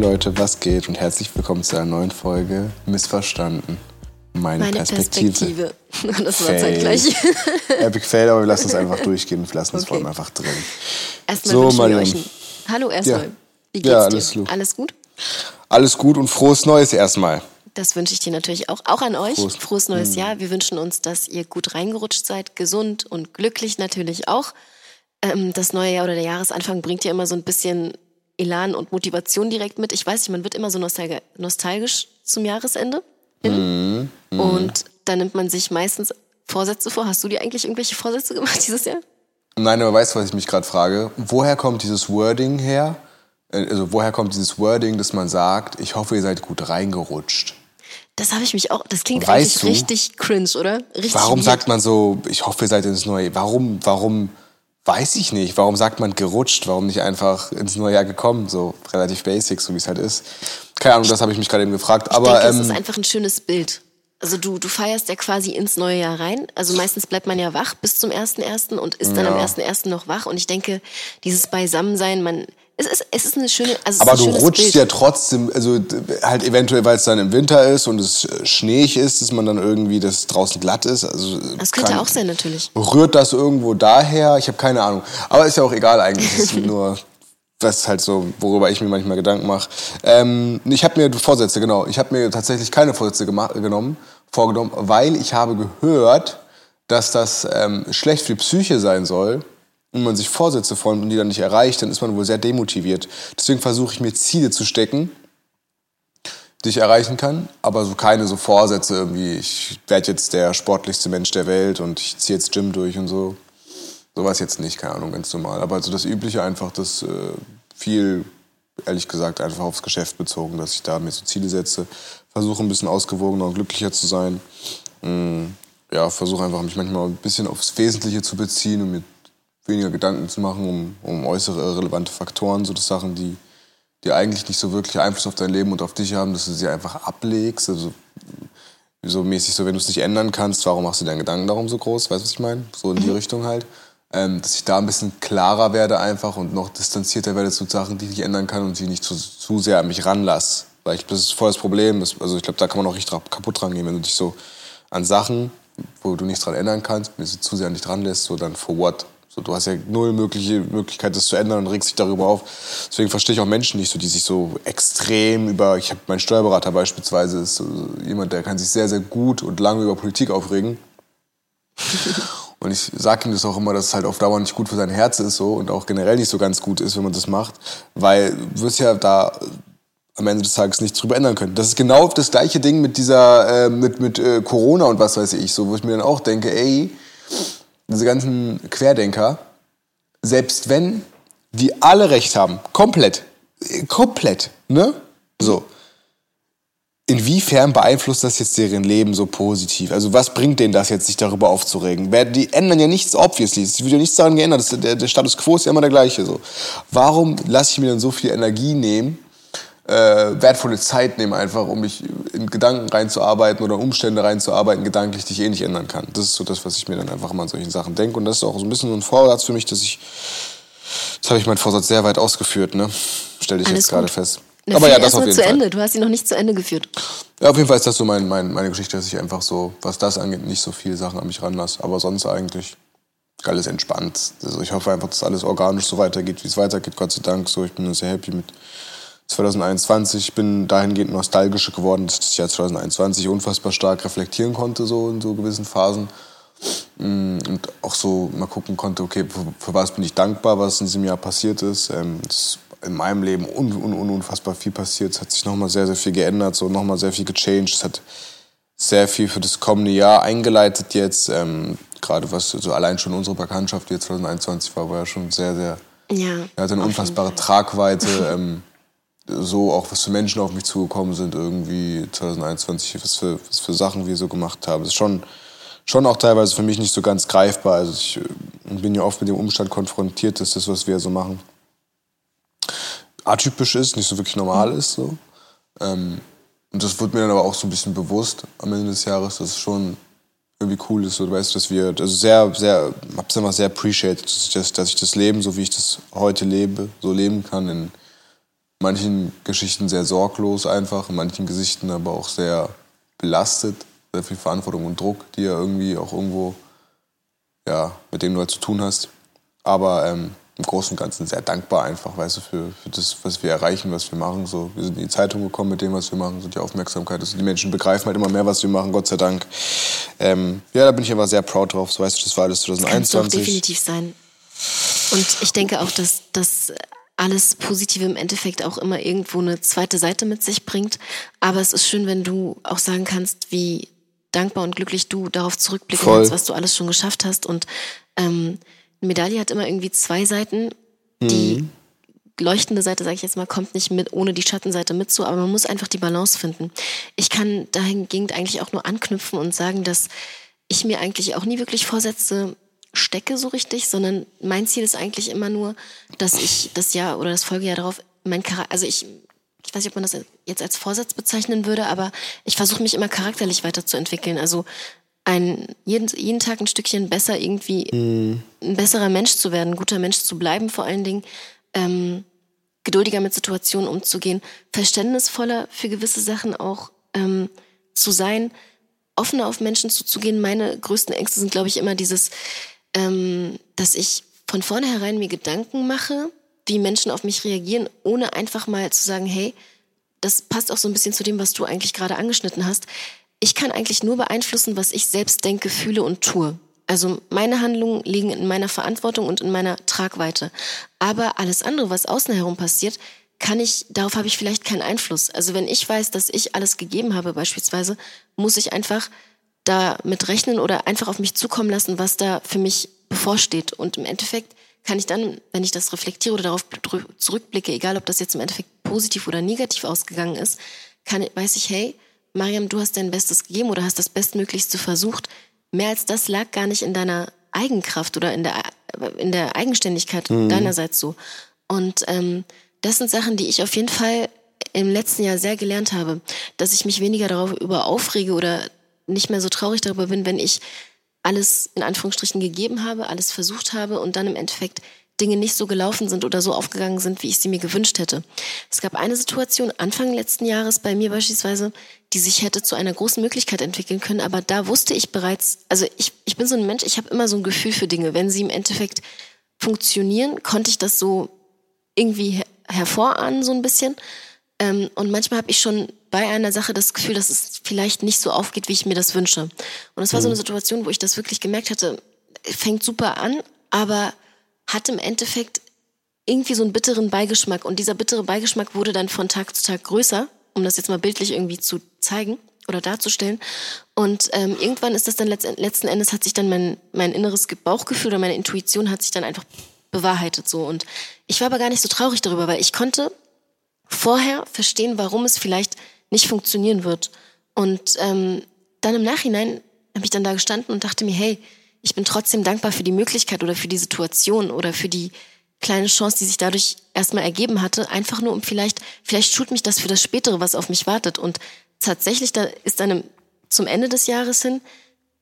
Leute, was geht und herzlich willkommen zu einer neuen Folge Missverstanden. Meine, Meine Perspektive. Perspektive. Das war zeitgleich. Epic Fail, aber wir lassen es einfach durchgehen und lassen es Okay. vor allem einfach drin. Erstmal So, wir Marion. euch ein Hallo erstmal. Ja. Wie geht's Ja, alles dir? gut. Alles gut? Alles gut und frohes Neues erstmal. Das wünsche ich dir natürlich auch. Auch an euch. Prost. Frohes neues Jahr. Wir wünschen uns, dass ihr gut reingerutscht seid, gesund und glücklich natürlich auch. Ähm, das neue Jahr oder der Jahresanfang bringt ja immer so ein bisschen Elan und Motivation direkt mit. Ich weiß nicht, man wird immer so nostalgi- nostalgisch zum Jahresende hin. Und da nimmt man sich meistens Vorsätze vor. Hast du dir eigentlich irgendwelche Vorsätze gemacht dieses Jahr? Nein, aber weißt du, was ich mich gerade frage? Woher kommt dieses Wording her? Äh, Also woher kommt dieses Wording, dass man sagt, ich hoffe, ihr seid gut reingerutscht? Das habe ich mich auch. Das klingt Weißt eigentlich du, richtig cringe, oder? Richtig Warum weird. sagt man so, ich hoffe, ihr seid ins neue Warum, warum, weiß ich nicht. Warum sagt man gerutscht? Warum nicht einfach ins neue Jahr gekommen? So relativ basic, so wie es halt ist. Keine Ahnung, das habe ich mich gerade eben gefragt. Ich Aber denke, es ist ähm, einfach ein schönes Bild. Also du, du feierst ja quasi ins neue Jahr rein. Also meistens bleibt man ja wach bis zum 1.1. und ist dann Ja. am 1.1. noch wach. Und ich denke, dieses Beisammensein, man, es ist, es ist eine schöne, also aber ist du rutschst Bild. ja trotzdem, also halt eventuell, weil es dann im Winter ist und es äh, schneeig ist, dass man dann irgendwie, dass es draußen glatt ist. Also Das könnte kann- auch sein, natürlich. Rührt das irgendwo daher? Ich habe keine Ahnung. Aber ist ja auch egal eigentlich. Es ist nur was halt so, worüber ich mir manchmal Gedanken mache. Ähm, ich habe mir Vorsätze, genau. Ich habe mir tatsächlich keine Vorsätze genommen, vorgenommen, weil ich habe gehört, dass das ähm, schlecht für die Psyche sein soll. Und man sich Vorsätze vornimmt und die dann nicht erreicht, dann ist man wohl sehr demotiviert. Deswegen versuche ich mir Ziele zu stecken, die ich erreichen kann, aber so keine so Vorsätze irgendwie, ich werde jetzt der sportlichste Mensch der Welt und ich ziehe jetzt Gym durch und so. Sowas jetzt nicht, keine Ahnung, ganz normal. Aber also das Übliche einfach, das äh, viel, ehrlich gesagt, einfach aufs Geschäft bezogen, dass ich da mir so Ziele setze, versuche ein bisschen ausgewogener und glücklicher zu sein. Mm, ja, versuche einfach mich manchmal ein bisschen aufs Wesentliche zu beziehen und mir weniger Gedanken zu machen um, um äußere relevante Faktoren, so das Sachen, die, die eigentlich nicht so wirklich Einfluss auf dein Leben und auf dich haben, dass du sie einfach ablegst. Also so mäßig so, wenn du es nicht ändern kannst, warum machst du deinen Gedanken darum so groß? Weißt du, was ich meine? So in die Richtung halt. Ähm, dass ich da ein bisschen klarer werde einfach und noch distanzierter werde zu Sachen, die ich nicht ändern kann und die nicht zu, zu sehr an mich ranlasse. Weil ich, das ist voll das Problem. Das, also ich glaube, da kann man auch richtig kaputt dran gehen, wenn du dich so an Sachen, wo du nichts dran ändern kannst, wenn du sie zu sehr an dich dran lässt, so dann for what? So, du hast ja null mögliche Möglichkeit, das zu ändern und regst dich darüber auf. Deswegen verstehe ich auch Menschen nicht so, die sich so extrem über, ich habe mein Steuerberater beispielsweise, ist so jemand, der kann sich sehr, sehr gut und lange über Politik aufregen. Und ich sage ihm das auch immer, dass es halt auf Dauer nicht gut für sein Herz ist so und auch generell nicht so ganz gut ist, wenn man das macht, weil du wirst ja da am Ende des Tages nichts drüber ändern können. Das ist genau das gleiche Ding mit dieser, äh, mit, mit äh, Corona und was weiß ich, so, wo ich mir dann auch denke, ey, diese ganzen Querdenker, selbst wenn die alle recht haben, komplett, komplett, ne? So. Inwiefern beeinflusst das jetzt deren Leben so positiv? Also was bringt denen das jetzt, sich darüber aufzuregen? Die ändern ja nichts, obviously. Es wird ja nichts daran geändert. Der Status quo ist ja immer der gleiche. So. Warum lasse ich mir dann so viel Energie nehmen, äh, wertvolle Zeit nehmen, einfach, um mich in Gedanken reinzuarbeiten oder Umstände reinzuarbeiten, gedanklich, die ich eh nicht ändern kann? Das ist so das, was ich mir dann einfach immer an solchen Sachen denke. Und das ist auch so ein bisschen so ein Vorsatz für mich, dass ich, jetzt habe ich meinen Vorsatz sehr weit ausgeführt, ne? Stell dich Alles jetzt gerade fest. Na, Aber ja, das auf mal jeden zu Fall. Ende. Du hast sie noch nicht zu Ende geführt. Ja, auf jeden Fall ist das so mein, mein, meine Geschichte, dass ich einfach so, was das angeht, nicht so viele Sachen an mich ranlasse. Aber sonst eigentlich alles entspannt. Also ich hoffe einfach, dass alles organisch so weitergeht, wie es weitergeht. Gott sei Dank. So, ich bin sehr happy mit 2021. Ich bin dahingehend nostalgisch geworden, dass ich das Jahr 2021 unfassbar stark reflektieren konnte, so in so gewissen Phasen. Mm, Und auch so mal gucken konnte, okay, für, für was bin ich dankbar, was in diesem Jahr passiert ist. Ähm, es ist in meinem Leben un, un, un, unfassbar viel passiert. Es hat sich nochmal sehr, sehr viel geändert, so nochmal sehr viel gechanged. Es hat sehr viel für das kommende Jahr eingeleitet jetzt. Ähm, Gerade was so allein schon unsere Bekanntschaft, die jetzt 2021 war, war ja schon sehr, sehr Ja. er hat eine unfassbare Tragweite. Ähm, so auch, was für Menschen auf mich zugekommen sind, irgendwie 2021, was für, was für Sachen wir so gemacht haben. Das ist schon, schon auch teilweise für mich nicht so ganz greifbar. Also ich äh, bin ja oft mit dem Umstand konfrontiert, dass das, was wir so machen, atypisch ist, nicht so wirklich normal ist. So. Ähm, und das wird mir dann aber auch so ein bisschen bewusst am Ende des Jahres, dass es schon irgendwie cool ist. So, du weißt, dass wir, also sehr, sehr, hab's immer sehr appreciated, dass ich, das, dass ich das Leben, so wie ich das heute lebe, so leben kann in manchen Geschichten sehr sorglos einfach, in manchen Gesichten aber auch sehr belastet, sehr viel Verantwortung und Druck, die ja irgendwie auch irgendwo, ja, mit dem du halt zu tun hast. Aber ähm, im Großen und Ganzen sehr dankbar einfach, weißt du, für, für das, was wir erreichen, was wir machen. So, wir sind in die Zeitung gekommen mit dem, was wir machen, so die Aufmerksamkeit. Also die Menschen begreifen halt immer mehr, was wir machen, Gott sei Dank. Ähm, ja, da bin ich einfach sehr proud drauf. So, weißt du, das war alles 2021. Kannst du auch definitiv sein. Und ich denke auch, dass, dass alles Positive im Endeffekt auch immer irgendwo eine zweite Seite mit sich bringt. Aber es ist schön, wenn du auch sagen kannst, wie dankbar und glücklich du darauf zurückblicken kannst, was du alles schon geschafft hast. Und ähm, eine Medaille hat immer irgendwie zwei Seiten. Die mhm. leuchtende Seite, sage ich jetzt mal, kommt nicht mit, ohne die Schattenseite mit so, aber man muss einfach die Balance finden. Ich kann dahingehend eigentlich auch nur anknüpfen und sagen, dass ich mir eigentlich auch nie wirklich Vorsätze stecke so richtig, sondern mein Ziel ist eigentlich immer nur, dass ich das Jahr oder das Folgejahr darauf mein Charakter, also ich, ich weiß nicht, ob man das jetzt als Vorsatz bezeichnen würde, aber ich versuche mich immer charakterlich weiterzuentwickeln. Also ein, jeden, jeden Tag ein Stückchen besser irgendwie mm. ein besserer Mensch zu werden, ein guter Mensch zu bleiben, vor allen Dingen ähm, geduldiger mit Situationen umzugehen, verständnisvoller für gewisse Sachen auch ähm, zu sein, offener auf Menschen zuzugehen. Meine größten Ängste sind, glaube ich, immer dieses, ähm, dass ich von vornherein mir Gedanken mache, wie Menschen auf mich reagieren, ohne einfach mal zu sagen, hey, das passt auch so ein bisschen zu dem, was du eigentlich gerade angeschnitten hast ich kann eigentlich nur beeinflussen, was ich selbst denke, fühle und tue. Also meine Handlungen liegen in meiner Verantwortung und in meiner Tragweite. Aber alles andere, was außen herum passiert, kann ich, darauf habe ich vielleicht keinen Einfluss. Also wenn ich weiß, dass ich alles gegeben habe beispielsweise, muss ich einfach damit rechnen oder einfach auf mich zukommen lassen, was da für mich bevorsteht. Und im Endeffekt kann ich dann, wenn ich das reflektiere oder darauf zurückblicke, egal ob das jetzt im Endeffekt positiv oder negativ ausgegangen ist, kann, weiß ich, hey, Mariam, du hast dein Bestes gegeben oder hast das Bestmöglichste versucht. Mehr als das lag gar nicht in deiner Eigenkraft oder in der, in der Eigenständigkeit mhm. deinerseits so. Und ähm, das sind Sachen, die ich auf jeden Fall im letzten Jahr sehr gelernt habe, dass ich mich weniger darüber aufrege oder nicht mehr so traurig darüber bin, wenn ich alles in Anführungsstrichen gegeben habe, alles versucht habe und dann im Endeffekt Dinge nicht so gelaufen sind oder so aufgegangen sind, wie ich sie mir gewünscht hätte. Es gab eine Situation Anfang letzten Jahres bei mir beispielsweise, die sich hätte zu einer großen Möglichkeit entwickeln können, aber da wusste ich bereits, also ich, ich bin so ein Mensch, ich habe immer so ein Gefühl für Dinge. Wenn sie im Endeffekt funktionieren, konnte ich das so irgendwie her hervorahnen, so ein bisschen. Ähm, und manchmal habe ich schon bei einer Sache das Gefühl, dass es vielleicht nicht so aufgeht, wie ich mir das wünsche. Und es war so eine mhm. Situation, wo ich das wirklich gemerkt hatte, fängt super an, aber hat im Endeffekt irgendwie so einen bitteren Beigeschmack. Und dieser bittere Beigeschmack wurde dann von Tag zu Tag größer, um das jetzt mal bildlich irgendwie zu zeigen oder darzustellen. Und ähm, irgendwann ist das dann letzten Endes hat sich dann mein, mein inneres Bauchgefühl oder meine Intuition hat sich dann einfach bewahrheitet so. Und ich war aber gar nicht so traurig darüber, weil ich konnte vorher verstehen, warum es vielleicht nicht funktionieren wird. Und ähm, dann im Nachhinein habe ich dann da gestanden und dachte mir, hey, ich bin trotzdem dankbar für die Möglichkeit oder für die Situation oder für die kleine Chance, die sich dadurch erstmal ergeben hatte, einfach nur um vielleicht, vielleicht schult mich das für das Spätere, was auf mich wartet. Und tatsächlich, da ist dann zum Ende des Jahres hin,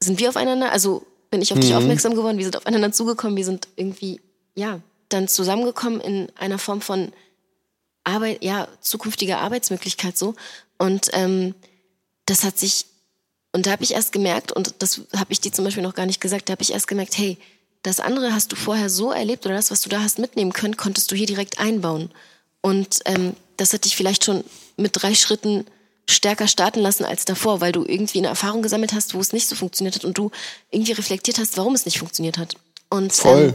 sind wir aufeinander, also bin ich auf mhm. dich aufmerksam geworden, wir sind aufeinander zugekommen, wir sind irgendwie, ja, dann zusammengekommen in einer Form von Arbeit, ja, zukünftiger Arbeitsmöglichkeit so. Und ähm, das hat sich und da habe ich erst gemerkt, und das habe ich dir zum Beispiel noch gar nicht gesagt, da habe ich erst gemerkt, hey, das andere hast du vorher so erlebt oder das, was du da hast mitnehmen können, konntest du hier direkt einbauen. Und ähm, das hat dich vielleicht schon mit drei Schritten stärker starten lassen als davor, weil du irgendwie eine Erfahrung gesammelt hast, wo es nicht so funktioniert hat und du irgendwie reflektiert hast, warum es nicht funktioniert hat. Und, Voll. Ähm,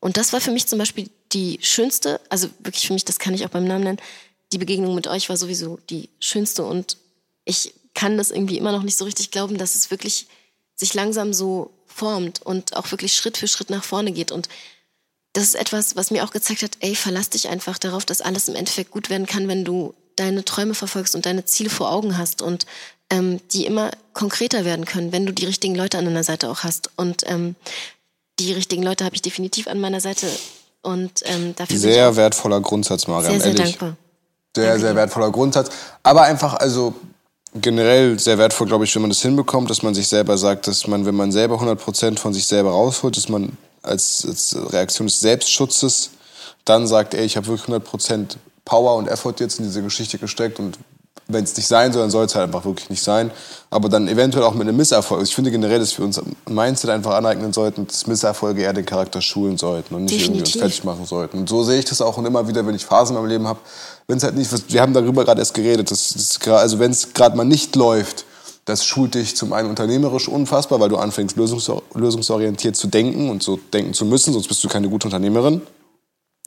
und das war für mich zum Beispiel die schönste, also wirklich für mich, das kann ich auch beim Namen nennen, die Begegnung mit euch war sowieso die schönste und ich kann das irgendwie immer noch nicht so richtig glauben, dass es wirklich sich langsam so formt und auch wirklich Schritt für Schritt nach vorne geht. Und das ist etwas, was mir auch gezeigt hat, ey, verlass dich einfach darauf, dass alles im Endeffekt gut werden kann, wenn du deine Träume verfolgst und deine Ziele vor Augen hast und ähm, die immer konkreter werden können, wenn du die richtigen Leute an deiner Seite auch hast. Und ähm, die richtigen Leute habe ich definitiv an meiner Seite. Und ähm, dafür sehr wertvoller Grundsatz, Mariam. Sehr, sehr ehrlich. dankbar. Sehr, Danke sehr wertvoller Grundsatz. Aber einfach, also generell sehr wertvoll, glaube ich, wenn man das hinbekommt, dass man sich selber sagt, dass man, wenn man selber 100% von sich selber rausholt, dass man als, als Reaktion des Selbstschutzes dann sagt, ey, ich habe wirklich 100% Power und Effort jetzt in diese Geschichte gesteckt und wenn es nicht sein soll, dann soll es halt einfach wirklich nicht sein. Aber dann eventuell auch mit einem Misserfolg. Ich finde generell, dass wir uns ein Mindset einfach aneignen sollten, dass Misserfolge eher den Charakter schulen sollten und nicht Definitiv. irgendwie uns fertig machen sollten. Und so sehe ich das auch und immer wieder, wenn ich Phasen in meinem Leben habe, wenn es halt nicht, wir haben darüber gerade erst geredet, dass, dass also wenn es gerade mal nicht läuft, das schult dich zum einen unternehmerisch unfassbar, weil du anfängst lösungsorientiert zu denken und so denken zu müssen, sonst bist du keine gute Unternehmerin.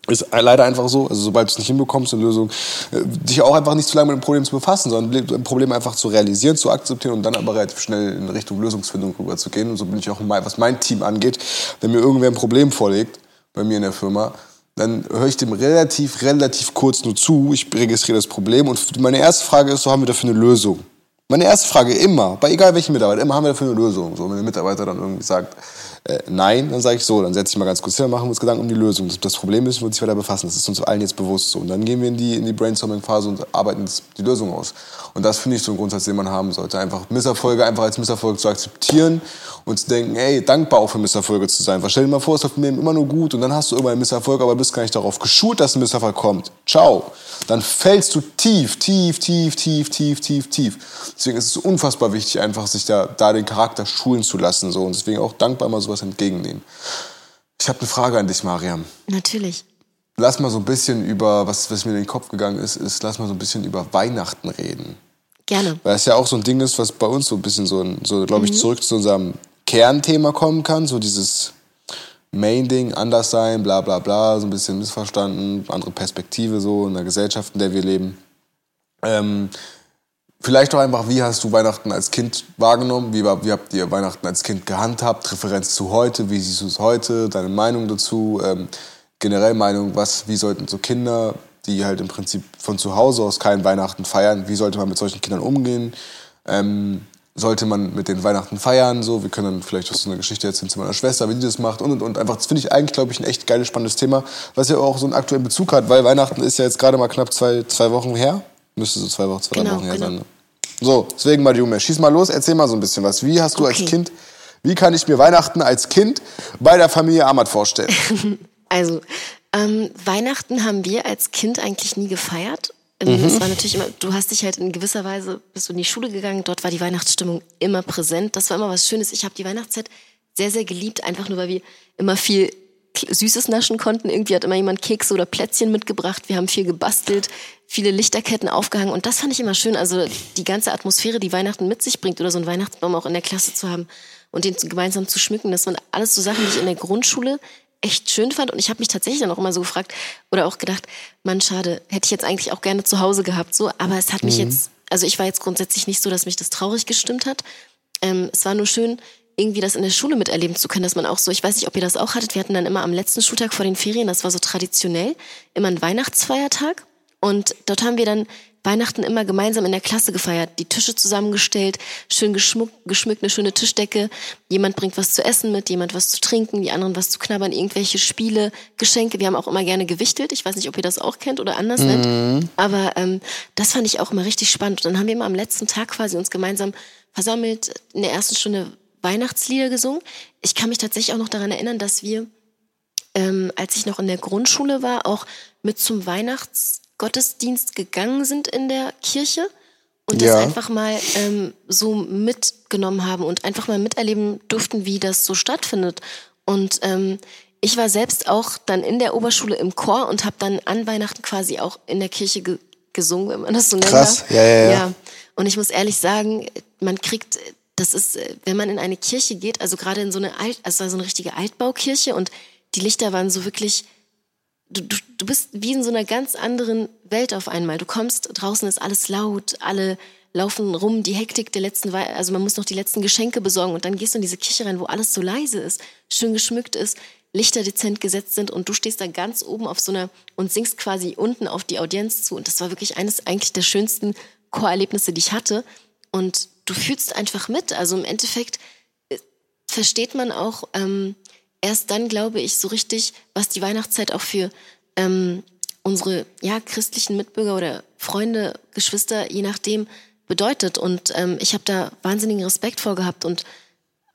Ist leider einfach so. Also sobald du es nicht hinbekommst, eine Lösung, äh, dich auch einfach nicht zu lange mit dem Problem zu befassen, sondern ein Problem einfach zu realisieren, zu akzeptieren und dann aber relativ schnell in Richtung Lösungsfindung rüber zu gehen. Und so bin ich auch, was mein Team angeht. Wenn mir irgendwer ein Problem vorlegt, bei mir in der Firma, dann höre ich dem relativ, relativ kurz nur zu. Ich registriere das Problem und meine erste Frage ist, so haben wir dafür eine Lösung? Meine erste Frage immer, bei egal welchem Mitarbeiter, immer haben wir dafür eine Lösung. So, wenn der Mitarbeiter dann irgendwie sagt, äh, nein, dann sage ich so, dann setze ich mal ganz kurz hin, machen wir uns Gedanken um die Lösung. Das, Problem müssen wir uns weiter befassen, das ist uns allen jetzt bewusst so. Und dann gehen wir in die, in die Brainstorming-Phase und arbeiten die Lösung aus. Und das finde ich so ein Grundsatz, den man haben sollte. Einfach Misserfolge einfach als Misserfolge zu akzeptieren und zu denken, ey, dankbar auch für Misserfolge zu sein. Stell dir mal vor, es läuft im Leben immer nur gut und dann hast du irgendwann einen Misserfolg, aber bist gar nicht darauf geschult, dass ein Misserfolg kommt. Ciao. Dann fällst du tief, tief, tief, tief, tief, tief, tief. Deswegen ist es unfassbar wichtig, einfach sich da, da den Charakter schulen zu lassen. So. Und deswegen auch dankbar mal sowas entgegennehmen. Ich habe eine Frage an dich, Mariam. Natürlich. Lass mal so ein bisschen über, was, was mir in den Kopf gegangen ist, ist, lass mal so ein bisschen über Weihnachten reden. Gerne. Weil es ja auch so ein Ding ist, was bei uns so ein bisschen so, so glaube ich, mhm. zurück zu unserem Kernthema kommen kann. So dieses Main-Ding, anders sein, bla bla bla, so ein bisschen missverstanden, andere Perspektive so in der Gesellschaft, in der wir leben. Ähm, Vielleicht auch einfach, wie hast du Weihnachten als Kind wahrgenommen? Wie, wie habt ihr Weihnachten als Kind gehandhabt? Referenz zu heute, wie siehst du es heute? Deine Meinung dazu? Ähm, generell Meinung, was, wie sollten so Kinder, die halt im Prinzip von zu Hause aus kein Weihnachten feiern, wie sollte man mit solchen Kindern umgehen? Ähm, sollte man mit den Weihnachten feiern? So, wir können dann vielleicht auch so eine Geschichte erzählen zu meiner Schwester, wie die das macht und und und. Einfach, das finde ich eigentlich, glaube ich, ein echt geiles, spannendes Thema, was ja auch so einen aktuellen Bezug hat, weil Weihnachten ist ja jetzt gerade mal knapp zwei, zwei Wochen her. Müsste so zwei Wochen, zwei genau, Wochen her genau. sein. Ne? So, deswegen mal Junge, schieß mal los, erzähl mal so ein bisschen was. Wie hast du okay. als Kind, wie kann ich mir Weihnachten als Kind bei der Familie Ahmad vorstellen? also, ähm, Weihnachten haben wir als Kind eigentlich nie gefeiert. Ähm, mhm. Es war natürlich immer, du hast dich halt in gewisser Weise, bist du in die Schule gegangen, dort war die Weihnachtsstimmung immer präsent. Das war immer was Schönes. Ich habe die Weihnachtszeit sehr, sehr geliebt, einfach nur, weil wir immer viel Süßes naschen konnten. Irgendwie hat immer jemand Kekse oder Plätzchen mitgebracht. Wir haben viel gebastelt, viele Lichterketten aufgehangen und das fand ich immer schön. Also die ganze Atmosphäre, die Weihnachten mit sich bringt oder so einen Weihnachtsbaum auch in der Klasse zu haben und den gemeinsam zu schmücken, das waren alles so Sachen, die ich in der Grundschule echt schön fand und ich habe mich tatsächlich dann auch immer so gefragt oder auch gedacht, man schade, hätte ich jetzt eigentlich auch gerne zu Hause gehabt, so, aber es hat mich mhm. jetzt, also ich war jetzt grundsätzlich nicht so, dass mich das traurig gestimmt hat. Ähm, es war nur schön, irgendwie das in der Schule miterleben zu können, dass man auch so, ich weiß nicht, ob ihr das auch hattet, wir hatten dann immer am letzten Schultag vor den Ferien, das war so traditionell, immer ein Weihnachtsfeiertag und dort haben wir dann Weihnachten immer gemeinsam in der Klasse gefeiert, die Tische zusammengestellt, schön geschmuckt, geschmückt, eine schöne Tischdecke. Jemand bringt was zu essen mit, jemand was zu trinken, die anderen was zu knabbern, irgendwelche Spiele, Geschenke. Wir haben auch immer gerne gewichtelt. Ich weiß nicht, ob ihr das auch kennt oder anders mhm. nennt. Aber ähm, das fand ich auch immer richtig spannend. Und dann haben wir immer am letzten Tag quasi uns gemeinsam versammelt, in der ersten Stunde Weihnachtslieder gesungen. Ich kann mich tatsächlich auch noch daran erinnern, dass wir, ähm, als ich noch in der Grundschule war, auch mit zum Weihnachtsgottesdienst gegangen sind in der Kirche und ja. das einfach mal ähm, so mitgenommen haben und einfach mal miterleben durften, wie das so stattfindet. Und ähm, ich war selbst auch dann in der Oberschule im Chor und habe dann an Weihnachten quasi auch in der Kirche ge gesungen, wenn man das so nennt. Krass, ja, ja, ja, ja. Und ich muss ehrlich sagen, man kriegt das ist, äh, wenn man in eine Kirche geht, also gerade in so eine Alt, also so eine richtige Altbaukirche und die Lichter waren so wirklich, du, du, du bist wie in so einer ganz anderen Welt auf einmal. Du kommst, draußen ist alles laut, alle laufen rum, die Hektik der letzten, also man muss noch die letzten Geschenke besorgen und dann gehst du in diese Kirche rein, wo alles so leise ist, schön geschmückt ist, Lichter dezent gesetzt sind und du stehst da ganz oben auf so einer und singst quasi unten auf die Audienz zu und das war wirklich eines eigentlich der schönsten Chorerlebnisse, die ich hatte und du fühlst einfach mit. Also im Endeffekt äh, versteht man auch ähm, erst dann, glaube ich, so richtig, was die Weihnachtszeit auch für ähm, unsere ja, christlichen Mitbürger oder Freunde, Geschwister, je nachdem, bedeutet. Und ähm, ich habe da wahnsinnigen Respekt vor gehabt und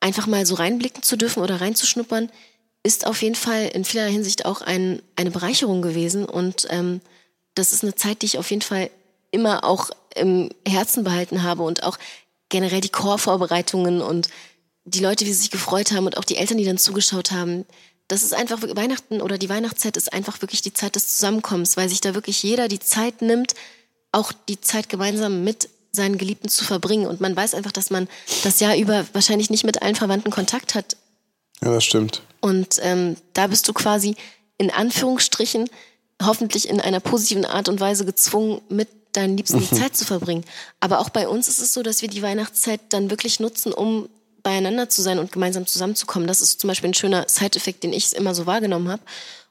einfach mal so reinblicken zu dürfen oder reinzuschnuppern, ist auf jeden Fall in vielerlei Hinsicht auch ein, eine Bereicherung gewesen. Und ähm, das ist eine Zeit, die ich auf jeden Fall immer auch im Herzen behalten habe und auch generell die Chorvorbereitungen und die Leute, wie sie sich gefreut haben und auch die Eltern, die dann zugeschaut haben. Das ist einfach Weihnachten oder die Weihnachtszeit ist einfach wirklich die Zeit des Zusammenkommens, weil sich da wirklich jeder die Zeit nimmt, auch die Zeit gemeinsam mit seinen Geliebten zu verbringen. Und man weiß einfach, dass man das Jahr über wahrscheinlich nicht mit allen Verwandten Kontakt hat. Ja, das stimmt. Und ähm, da bist du quasi in Anführungsstrichen hoffentlich in einer positiven Art und Weise gezwungen, mit deinen Liebsten die mhm. Zeit zu verbringen. Aber auch bei uns ist es so, dass wir die Weihnachtszeit dann wirklich nutzen, um beieinander zu sein und gemeinsam zusammenzukommen. Das ist zum Beispiel ein schöner Side-Effekt, den ich immer so wahrgenommen habe.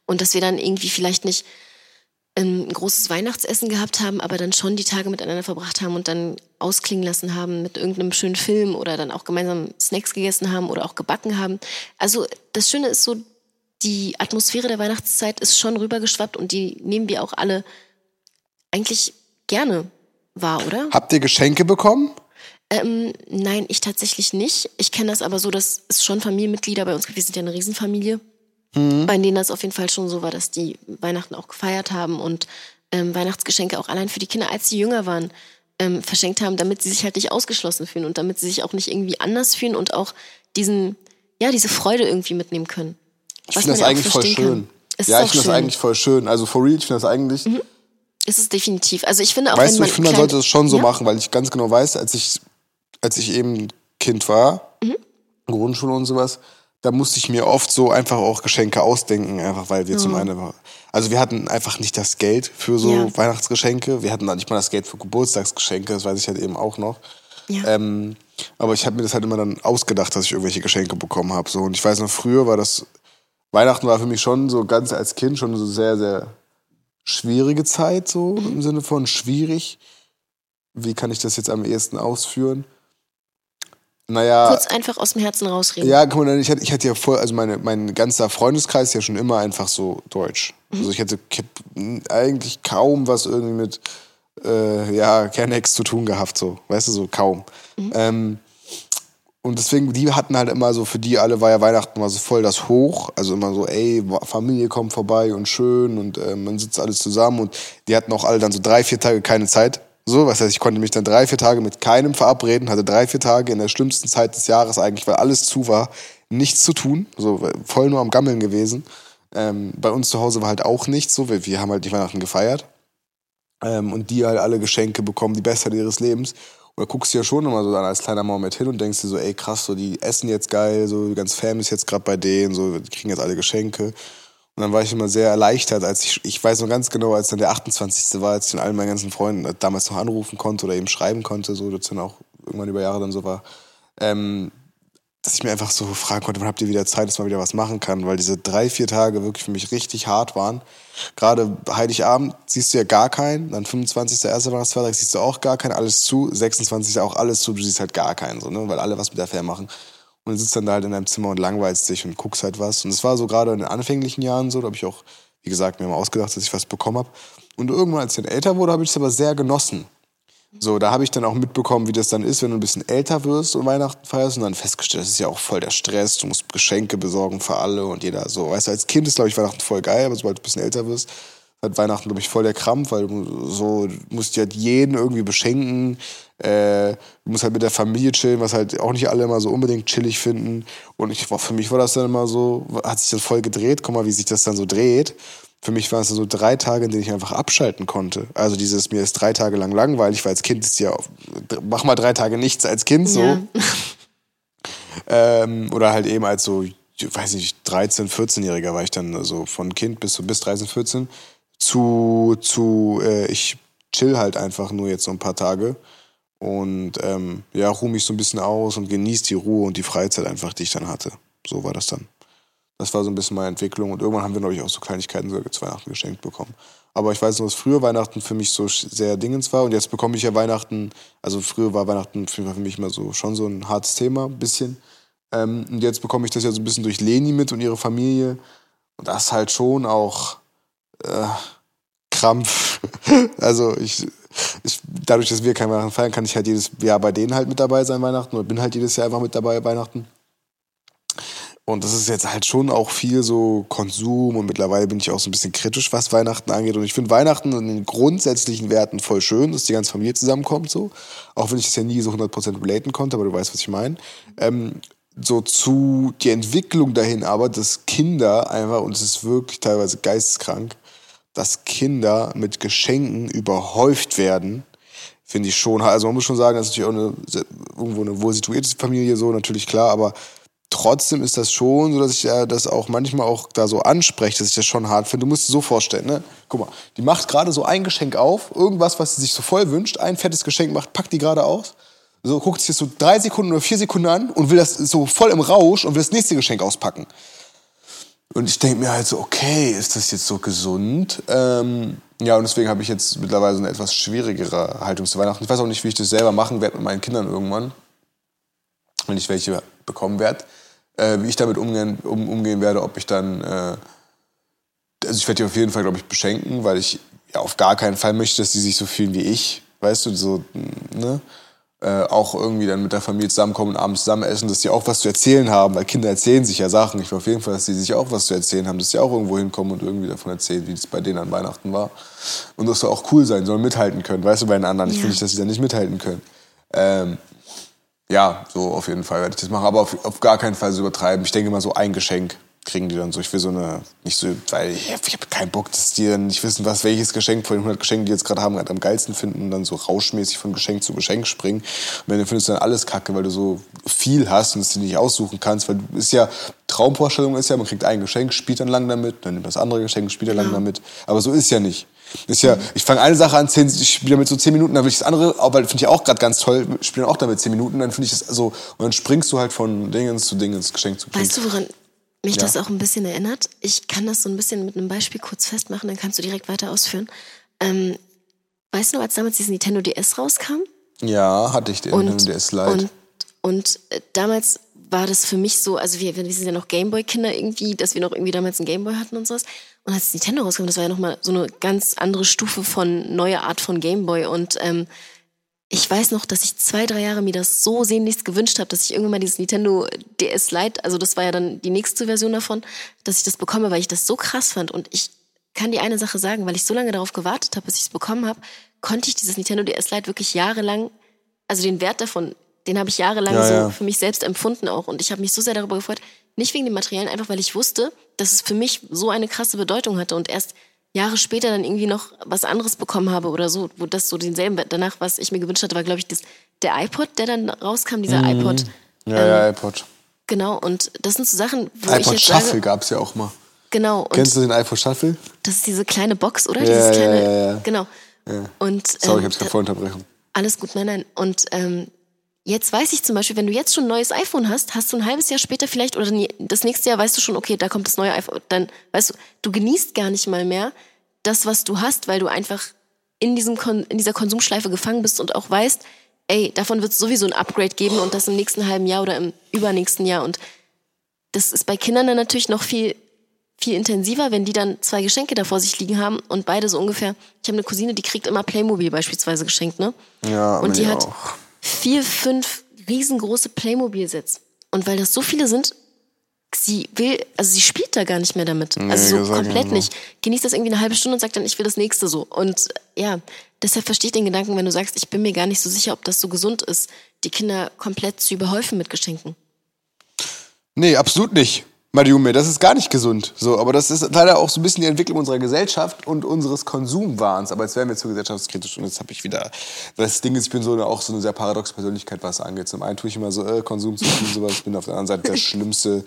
Und dass wir dann irgendwie vielleicht nicht ein großes Weihnachtsessen gehabt haben, aber dann schon die Tage miteinander verbracht haben und dann ausklingen lassen haben mit irgendeinem schönen Film oder dann auch gemeinsam Snacks gegessen haben oder auch gebacken haben. Also das Schöne ist so, die Atmosphäre der Weihnachtszeit ist schon rübergeschwappt und die nehmen wir auch alle eigentlich gerne wahr, oder? Habt ihr Geschenke bekommen? Ähm, nein, ich tatsächlich nicht. Ich kenne das aber so, dass es schon Familienmitglieder bei uns gibt. Wir sind ja eine Riesenfamilie, mhm. bei denen das auf jeden Fall schon so war, dass die Weihnachten auch gefeiert haben und ähm, Weihnachtsgeschenke auch allein für die Kinder, als sie jünger waren, ähm, verschenkt haben, damit sie sich halt nicht ausgeschlossen fühlen und damit sie sich auch nicht irgendwie anders fühlen und auch diesen, ja, diese Freude irgendwie mitnehmen können. Ich finde das eigentlich voll schön. Ja, ich finde das eigentlich voll schön. Also for real, ich finde das eigentlich. Mhm. Ist es definitiv. Also ich finde auch, weißt wenn man du, ich finde, man sollte es schon so ja? machen, weil ich ganz genau weiß, als ich, als ich eben Kind war, mhm. Grundschule und sowas, da musste ich mir oft so einfach auch Geschenke ausdenken, einfach weil wir mhm. zum einen, also wir hatten einfach nicht das Geld für so ja. Weihnachtsgeschenke, wir hatten nicht mal das Geld für Geburtstagsgeschenke, das weiß ich halt eben auch noch. Ja. Ähm, aber ich habe mir das halt immer dann ausgedacht, dass ich irgendwelche Geschenke bekommen habe. So. Und ich weiß noch, früher war das Weihnachten war für mich schon so ganz als Kind schon so sehr, sehr schwierige Zeit, so im Sinne von schwierig. Wie kann ich das jetzt am ehesten ausführen? Naja. Kurz einfach aus dem Herzen rausreden. Ja, guck mal, ich hatte, ich hatte ja voll, also meine, mein ganzer Freundeskreis ist ja schon immer einfach so deutsch. Mhm. Also ich hätte ich eigentlich kaum was irgendwie mit äh, ja, Kernex zu tun gehabt, so. Weißt du, so kaum. Mhm. Ähm, und deswegen, die hatten halt immer so, für die alle war ja Weihnachten mal so voll das Hoch. Also immer so, ey, Familie kommt vorbei und schön und äh, man sitzt alles zusammen. Und die hatten auch alle dann so drei, vier Tage keine Zeit. So, was heißt, ich konnte mich dann drei, vier Tage mit keinem verabreden, hatte drei, vier Tage in der schlimmsten Zeit des Jahres eigentlich, weil alles zu war, nichts zu tun. So, voll nur am Gammeln gewesen. Ähm, bei uns zu Hause war halt auch nichts so, wir, wir haben halt die Weihnachten gefeiert. Ähm, und die halt alle Geschenke bekommen, die Beste ihres Lebens. Und da guckst du ja schon immer so dann als kleiner mit hin und denkst dir so, ey krass, so die essen jetzt geil, so die ganze ist jetzt gerade bei denen, so die kriegen jetzt alle Geschenke. Und dann war ich immer sehr erleichtert, als ich, ich weiß noch ganz genau, als dann der 28. war, als ich dann allen meinen ganzen Freunden damals noch anrufen konnte oder eben schreiben konnte, so das dann auch irgendwann über Jahre dann so war, ähm, dass ich mir einfach so fragen konnte, wann habt ihr wieder Zeit, dass man wieder was machen kann, weil diese drei, vier Tage wirklich für mich richtig hart waren. Gerade Heiligabend siehst du ja gar keinen, dann 25. erster Weihnachtsfeiertag siehst du auch gar keinen, alles zu, 26. auch alles zu, du siehst halt gar keinen, so, ne? weil alle was mit der Fair machen. Und du sitzt dann da halt in deinem Zimmer und langweilst dich und guckst halt was. Und es war so gerade in den anfänglichen Jahren so, da habe ich auch, wie gesagt, mir mal ausgedacht, dass ich was bekommen habe. Und irgendwann, als ich dann älter wurde, habe ich es aber sehr genossen. So, da habe ich dann auch mitbekommen, wie das dann ist, wenn du ein bisschen älter wirst und Weihnachten feierst und dann festgestellt, das ist ja auch voll der Stress, du musst Geschenke besorgen für alle und jeder so. Weißt du, als Kind ist, glaube ich, Weihnachten voll geil, aber sobald du ein bisschen älter wirst, hat Weihnachten, glaube ich, voll der Krampf, weil du so, du musst halt jeden irgendwie beschenken, äh, du musst halt mit der Familie chillen, was halt auch nicht alle immer so unbedingt chillig finden. Und ich, für mich war das dann immer so, hat sich das voll gedreht, guck mal, wie sich das dann so dreht für mich waren es so drei Tage, in denen ich einfach abschalten konnte. Also dieses, mir ist drei Tage lang langweilig, weil als Kind ist ja, mach mal drei Tage nichts als Kind so. Ja. ähm, oder halt eben als so, weiß nicht, 13, 14-Jähriger war ich dann so von Kind bis, bis 13, 14 zu, zu äh, ich chill halt einfach nur jetzt so ein paar Tage und ähm, ja, ruhe mich so ein bisschen aus und genieße die Ruhe und die Freizeit einfach, die ich dann hatte. So war das dann. Das war so ein bisschen meine Entwicklung. Und irgendwann haben wir, glaube ich, auch so Kleinigkeiten sogar zu Weihnachten geschenkt bekommen. Aber ich weiß noch, dass früher Weihnachten für mich so sehr dingens war. Und jetzt bekomme ich ja Weihnachten, also früher war Weihnachten für mich immer so schon so ein hartes Thema, ein bisschen. Ähm, und jetzt bekomme ich das ja so ein bisschen durch Leni mit und ihre Familie. Und das ist halt schon auch äh, Krampf. also ich, ich, dadurch, dass wir kein Weihnachten feiern, kann ich halt jedes Jahr bei denen halt mit dabei sein, Weihnachten. Oder bin halt jedes Jahr einfach mit dabei, Weihnachten. Und das ist jetzt halt schon auch viel so Konsum und mittlerweile bin ich auch so ein bisschen kritisch, was Weihnachten angeht. Und ich finde Weihnachten in den grundsätzlichen Werten voll schön, dass die ganze Familie zusammenkommt, so. Auch wenn ich das ja nie so 100% relaten konnte, aber du weißt, was ich meine. Ähm, so zu die Entwicklung dahin aber, dass Kinder einfach, und es ist wirklich teilweise geisteskrank, dass Kinder mit Geschenken überhäuft werden, finde ich schon. Also man muss schon sagen, das ist natürlich auch eine, irgendwo eine wohl situierte Familie, so natürlich klar, aber trotzdem ist das schon so, dass ich ja das auch manchmal auch da so anspreche, dass ich das schon hart finde. Du musst dir so vorstellen, ne? Guck mal, die macht gerade so ein Geschenk auf, irgendwas, was sie sich so voll wünscht, ein fettes Geschenk macht, packt die gerade aus, so guckt sich das so drei Sekunden oder vier Sekunden an und will das so voll im Rausch und will das nächste Geschenk auspacken. Und ich denke mir halt so, okay, ist das jetzt so gesund? Ähm, ja, und deswegen habe ich jetzt mittlerweile eine etwas schwierigere Haltung zu Weihnachten. Ich weiß auch nicht, wie ich das selber machen werde mit meinen Kindern irgendwann, wenn ich welche bekommen werde äh, wie ich damit umgehen, um, umgehen werde, ob ich dann, äh, also ich werde die auf jeden Fall, glaube ich, beschenken, weil ich ja auf gar keinen Fall möchte, dass die sich so fühlen wie ich, weißt du, so, ne? Äh, auch irgendwie dann mit der Familie zusammenkommen und abends zusammen essen, dass die auch was zu erzählen haben, weil Kinder erzählen sich ja Sachen. Ich will auf jeden Fall, dass die sich auch was zu erzählen haben, dass die auch irgendwo hinkommen und irgendwie davon erzählen, wie es bei denen an Weihnachten war. Und das soll auch cool sein, sollen mithalten können, weißt du, bei den anderen. Ja. Ich will nicht, dass sie da nicht mithalten können. Ähm, ja, so auf jeden Fall werde ich das machen, aber auf, auf gar keinen Fall so übertreiben. Ich denke mal so ein Geschenk kriegen die dann so. Ich will so eine, nicht so, weil ich, ich habe keinen Bock, dass die dann nicht wissen, was, welches Geschenk von den 100 Geschenken, die jetzt gerade haben, am geilsten finden und dann so rauschmäßig von Geschenk zu Geschenk springen. Und findest du dann alles kacke, weil du so viel hast und es dir nicht aussuchen kannst, weil du ist ja, Traumvorstellung ist ja, man kriegt ein Geschenk, spielt dann lang damit, dann nimmt das andere Geschenk, spielt dann lang damit. Aber so ist ja nicht. Ist ja, ich fange eine Sache an, zehn, ich spiele damit so zehn Minuten, dann will ich das andere, weil finde ich auch gerade ganz toll, spiele auch damit zehn Minuten, dann finde ich das so, und dann springst du halt von Dingens zu Dingens, Geschenk zu Geschenk. Weißt du, woran mich ja. das auch ein bisschen erinnert? Ich kann das so ein bisschen mit einem Beispiel kurz festmachen, dann kannst du direkt weiter ausführen. Ähm, weißt du noch, als damals dieses Nintendo DS rauskam? Ja, hatte ich den und, Nintendo DS Lite. Und, und äh, damals war das für mich so, also wir, wir sind ja noch Gameboy-Kinder irgendwie, dass wir noch irgendwie damals einen Gameboy hatten und sowas. Und als Nintendo rauskam, das war ja nochmal so eine ganz andere Stufe von neuer Art von Gameboy. Und ähm, ich weiß noch, dass ich zwei, drei Jahre mir das so sehnlichst gewünscht habe, dass ich irgendwann mal dieses Nintendo DS Lite, also das war ja dann die nächste Version davon, dass ich das bekomme, weil ich das so krass fand. Und ich kann dir eine Sache sagen, weil ich so lange darauf gewartet habe, bis ich es bekommen habe, konnte ich dieses Nintendo DS Lite wirklich jahrelang, also den Wert davon den habe ich jahrelang ja, so ja. für mich selbst empfunden auch. Und ich habe mich so sehr darüber gefreut, nicht wegen dem Materiellen, einfach weil ich wusste, dass es für mich so eine krasse Bedeutung hatte und erst Jahre später dann irgendwie noch was anderes bekommen habe oder so, wo das so denselben, danach, was ich mir gewünscht hatte, war, glaube ich, das, der iPod, der dann rauskam, dieser mhm. iPod. Ja, ähm, ja, iPod. Genau, und das sind so Sachen, wo iPod ich jetzt Shuffle gab es ja auch mal. Genau. Kennst du den iPod Shuffle? Das ist diese kleine Box, oder? Ja, Dieses kleine, ja, ja, ja. Genau. Ja. Und, Sorry, ähm, ich hab's gerade voll unterbrechen. Alles gut, nein, nein. Und ähm, Jetzt weiß ich zum Beispiel, wenn du jetzt schon ein neues iPhone hast, hast du ein halbes Jahr später vielleicht oder das nächste Jahr weißt du schon, okay, da kommt das neue iPhone. Dann weißt du, du genießt gar nicht mal mehr das, was du hast, weil du einfach in, diesem Kon in dieser Konsumschleife gefangen bist und auch weißt, ey, davon wird es sowieso ein Upgrade geben und das im nächsten halben Jahr oder im übernächsten Jahr. Und das ist bei Kindern dann natürlich noch viel, viel intensiver, wenn die dann zwei Geschenke da vor sich liegen haben und beide so ungefähr. Ich habe eine Cousine, die kriegt immer Playmobil beispielsweise geschenkt, ne? Ja, und die hat. Auch vier, fünf riesengroße Playmobil-Sets. Und weil das so viele sind, sie will, also sie spielt da gar nicht mehr damit. Nee, also so komplett nicht. Genießt das irgendwie eine halbe Stunde und sagt dann, ich will das nächste so. Und ja, deshalb verstehe ich den Gedanken, wenn du sagst, ich bin mir gar nicht so sicher, ob das so gesund ist, die Kinder komplett zu überhäufen mit Geschenken. Nee, absolut nicht. Mariume, das ist gar nicht gesund. So, aber das ist leider auch so ein bisschen die Entwicklung unserer Gesellschaft und unseres Konsumwahns. Aber jetzt werden wir zu gesellschaftskritisch und jetzt habe ich wieder. Das Ding ist, ich bin so eine, auch so eine sehr paradoxe Persönlichkeit, was angeht. Zum einen tue ich immer so, äh, Konsum zu viel, sowas. Ich bin auf der anderen Seite der schlimmste,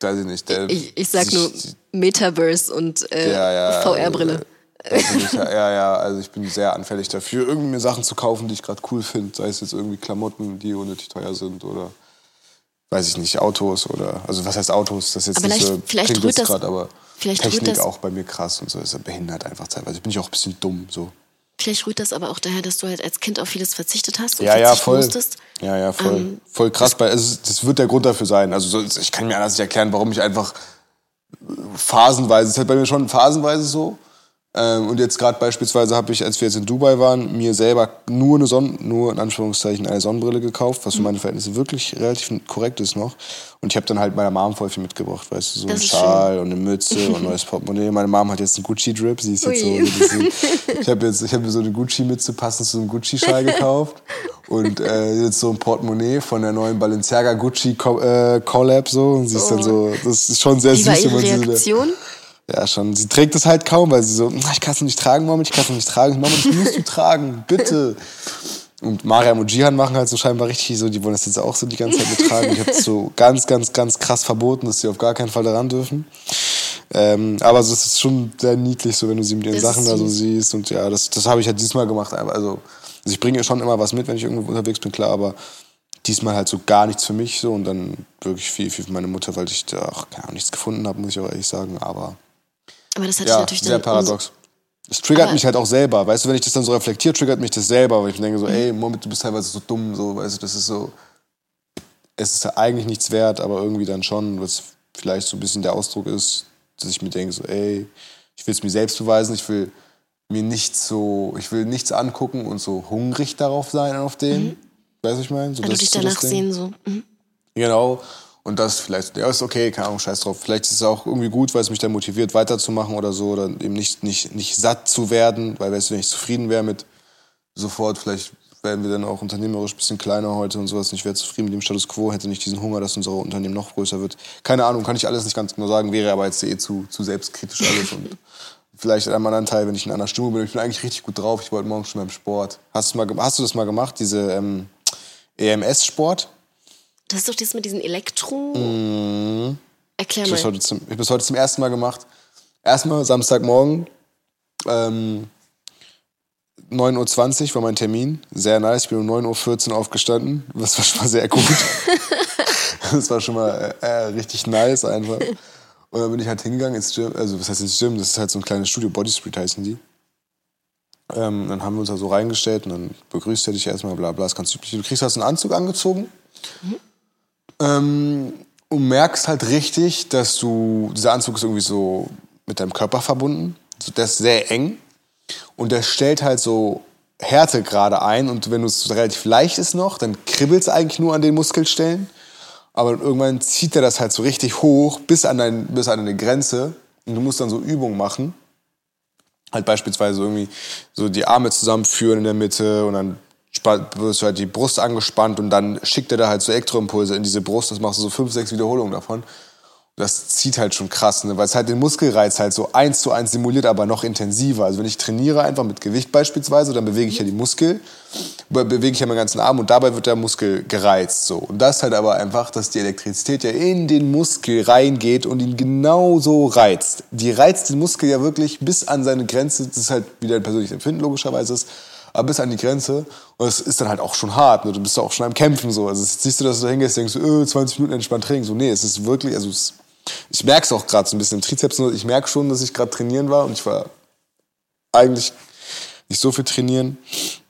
weiß ich nicht. Der, ich, ich sag nur Metaverse und äh, ja, ja, VR-Brille. Äh, ja, ja, also ich bin sehr anfällig dafür, irgendwie mir Sachen zu kaufen, die ich gerade cool finde. Sei es jetzt irgendwie Klamotten, die unnötig teuer sind oder weiß ich nicht, Autos oder, also was heißt Autos? Das ist jetzt aber nicht so, vielleicht klingt jetzt gerade, aber vielleicht Technik auch bei mir krass und so, ist ja behindert einfach teilweise. Bin ich auch ein bisschen dumm, so. Vielleicht rührt das aber auch daher, dass du halt als Kind auf vieles verzichtet hast und ja, ja, voll. musstest. Ja, ja, voll. Ähm, voll krass. Bei, also, das wird der Grund dafür sein. Also ich kann mir anders nicht erklären, warum ich einfach phasenweise, es ist halt bei mir schon phasenweise so, Ähm, und jetzt gerade beispielsweise habe ich, als wir jetzt in Dubai waren, mir selber nur eine Sonne, nur in Anführungszeichen eine Sonnenbrille gekauft, was für meine Verhältnisse wirklich relativ korrekt ist noch. Und ich habe dann halt meiner Mom voll viel mitgebracht, weißt du, so ein Schal schön. und eine Mütze und ein neues Portemonnaie. Meine Mom hat jetzt einen Gucci-Drip, sie ist jetzt so, Ui. ein bisschen- ich habe jetzt, ich habe mir so eine Gucci-Mütze passend zu einem Gucci-Schal gekauft und äh, jetzt so ein Portemonnaie von der neuen Balenciaga Gucci Co äh, Collab so. Und sie ist dann so, das ist schon sehr Wie war süß, ihre wenn man sie Reaktion? Ja, schon. Sie trägt es halt kaum, weil sie so, "Ah, ich kann es nicht tragen, Mom, ich kann es nicht tragen. Mom, das musst du tragen, bitte. Und Mariam und Jihan machen halt so scheinbar richtig so, die wollen das jetzt auch so die ganze Zeit mittragen. Ich habe es so ganz, ganz, ganz krass verboten, dass sie auf gar keinen Fall daran dürfen. Ähm, aber es ist schon sehr niedlich, so wenn du sie mit ihren Das Sachen da so siehst. Und ja, das, das habe ich halt diesmal gemacht. Also, also ich bringe ihr schon immer was mit, wenn ich irgendwo unterwegs bin, klar, aber diesmal halt so gar nichts für mich so und dann wirklich viel, viel für meine Mutter, weil ich da auch keine Ahnung, nichts gefunden habe, muss ich auch ehrlich sagen. Aber Aber das hatte ich ja, natürlich sehr paradox. Es triggert Aber- mich halt auch selber. Weißt du, wenn ich das dann so reflektiere, triggert mich das selber, weil ich denke Mhm. so, ey, Moment, du bist teilweise so dumm, so, weißt du, das ist so, es ist eigentlich nichts wert, aber irgendwie dann schon, was vielleicht so ein bisschen der Ausdruck ist, dass ich mir denke so, ey, ich will es mir selbst beweisen, ich will mir nichts so, ich will nichts angucken und so hungrig darauf sein auf den. Weißt du, ich meine? So, Weil du dich so danach Ding. sehen so. Mhm. Genau. Und das vielleicht, ja, ist okay, keine Ahnung, scheiß drauf. Vielleicht ist es auch irgendwie gut, weil es mich dann motiviert, weiterzumachen oder so, oder eben nicht, nicht, nicht satt zu werden, weil weißt du, wenn ich zufrieden wäre mit sofort, vielleicht wären wir dann auch unternehmerisch ein bisschen kleiner heute und sowas. Ich wäre zufrieden mit dem Status quo, hätte nicht diesen Hunger, dass unser Unternehmen noch größer wird. Keine Ahnung, kann ich alles nicht ganz genau sagen, wäre aber jetzt eh zu, zu selbstkritisch alles und vielleicht an einem anderen Teil, wenn ich in einer Stimmung bin. Ich bin eigentlich richtig gut drauf. Ich wollte morgen schon beim Sport. Hast du, mal, hast du das mal gemacht, diese ähm, EMS-Sport? Das ist doch das mit diesen Elektro. Erklär Ich habe mal. es heute, zum- ich hab es heute zum ersten Mal gemacht. Erstmal Samstagmorgen, ähm, 9.20 Uhr war mein Termin. Sehr nice. Ich bin um 9.14 Uhr aufgestanden. Das war schon mal sehr gut. das war schon mal äh, äh, richtig nice einfach. Und dann bin ich halt hingegangen ins Gym. Also, was heißt ins Gym? Das ist halt so ein kleines Studio. Body Street heißen die. Ähm, dann haben wir uns da so reingestellt und dann begrüßt er dich erstmal, bla bla, das ist ganz üblich. Du kriegst hast einen Anzug angezogen ähm, und merkst halt richtig, dass du, dieser Anzug ist irgendwie so mit deinem Körper verbunden. So, der ist sehr eng und der stellt halt so Härtegrade ein und wenn es relativ leicht ist noch, dann kribbelt es eigentlich nur an den Muskelstellen. Aber irgendwann zieht er das halt so richtig hoch bis an, dein, bis an eine Grenze und du musst dann so Übungen machen. Halt beispielsweise irgendwie so die Arme zusammenführen in der Mitte und dann wirst du halt die Brust angespannt und dann schickt er da halt so Elektroimpulse in diese Brust. Das machst du so fünf, sechs Wiederholungen davon. Das zieht halt schon krass, ne? weil es halt den Muskelreiz halt so eins zu eins simuliert, aber noch intensiver. Also wenn ich trainiere einfach mit Gewicht beispielsweise, dann bewege ich ja die Muskel, be- bewege ich ja meinen ganzen Arm und dabei wird der Muskel gereizt. So. Und das halt aber einfach, dass die Elektrizität ja in den Muskel reingeht und ihn genau so reizt. Die reizt den Muskel ja wirklich bis an seine Grenze. Das ist halt wieder ein persönliches Empfinden logischerweise ist aber bis an die Grenze. Und es ist dann halt auch schon hart. Ne? Du bist ja auch schon am Kämpfen. So. Also siehst du, dass du da hingehst, denkst du, äh, 20 Minuten entspannt Training. So, nee, es ist wirklich, also es, ich merke es auch gerade so ein bisschen im Trizeps. Ich merke schon, dass ich gerade trainieren war und ich war eigentlich nicht so viel trainieren.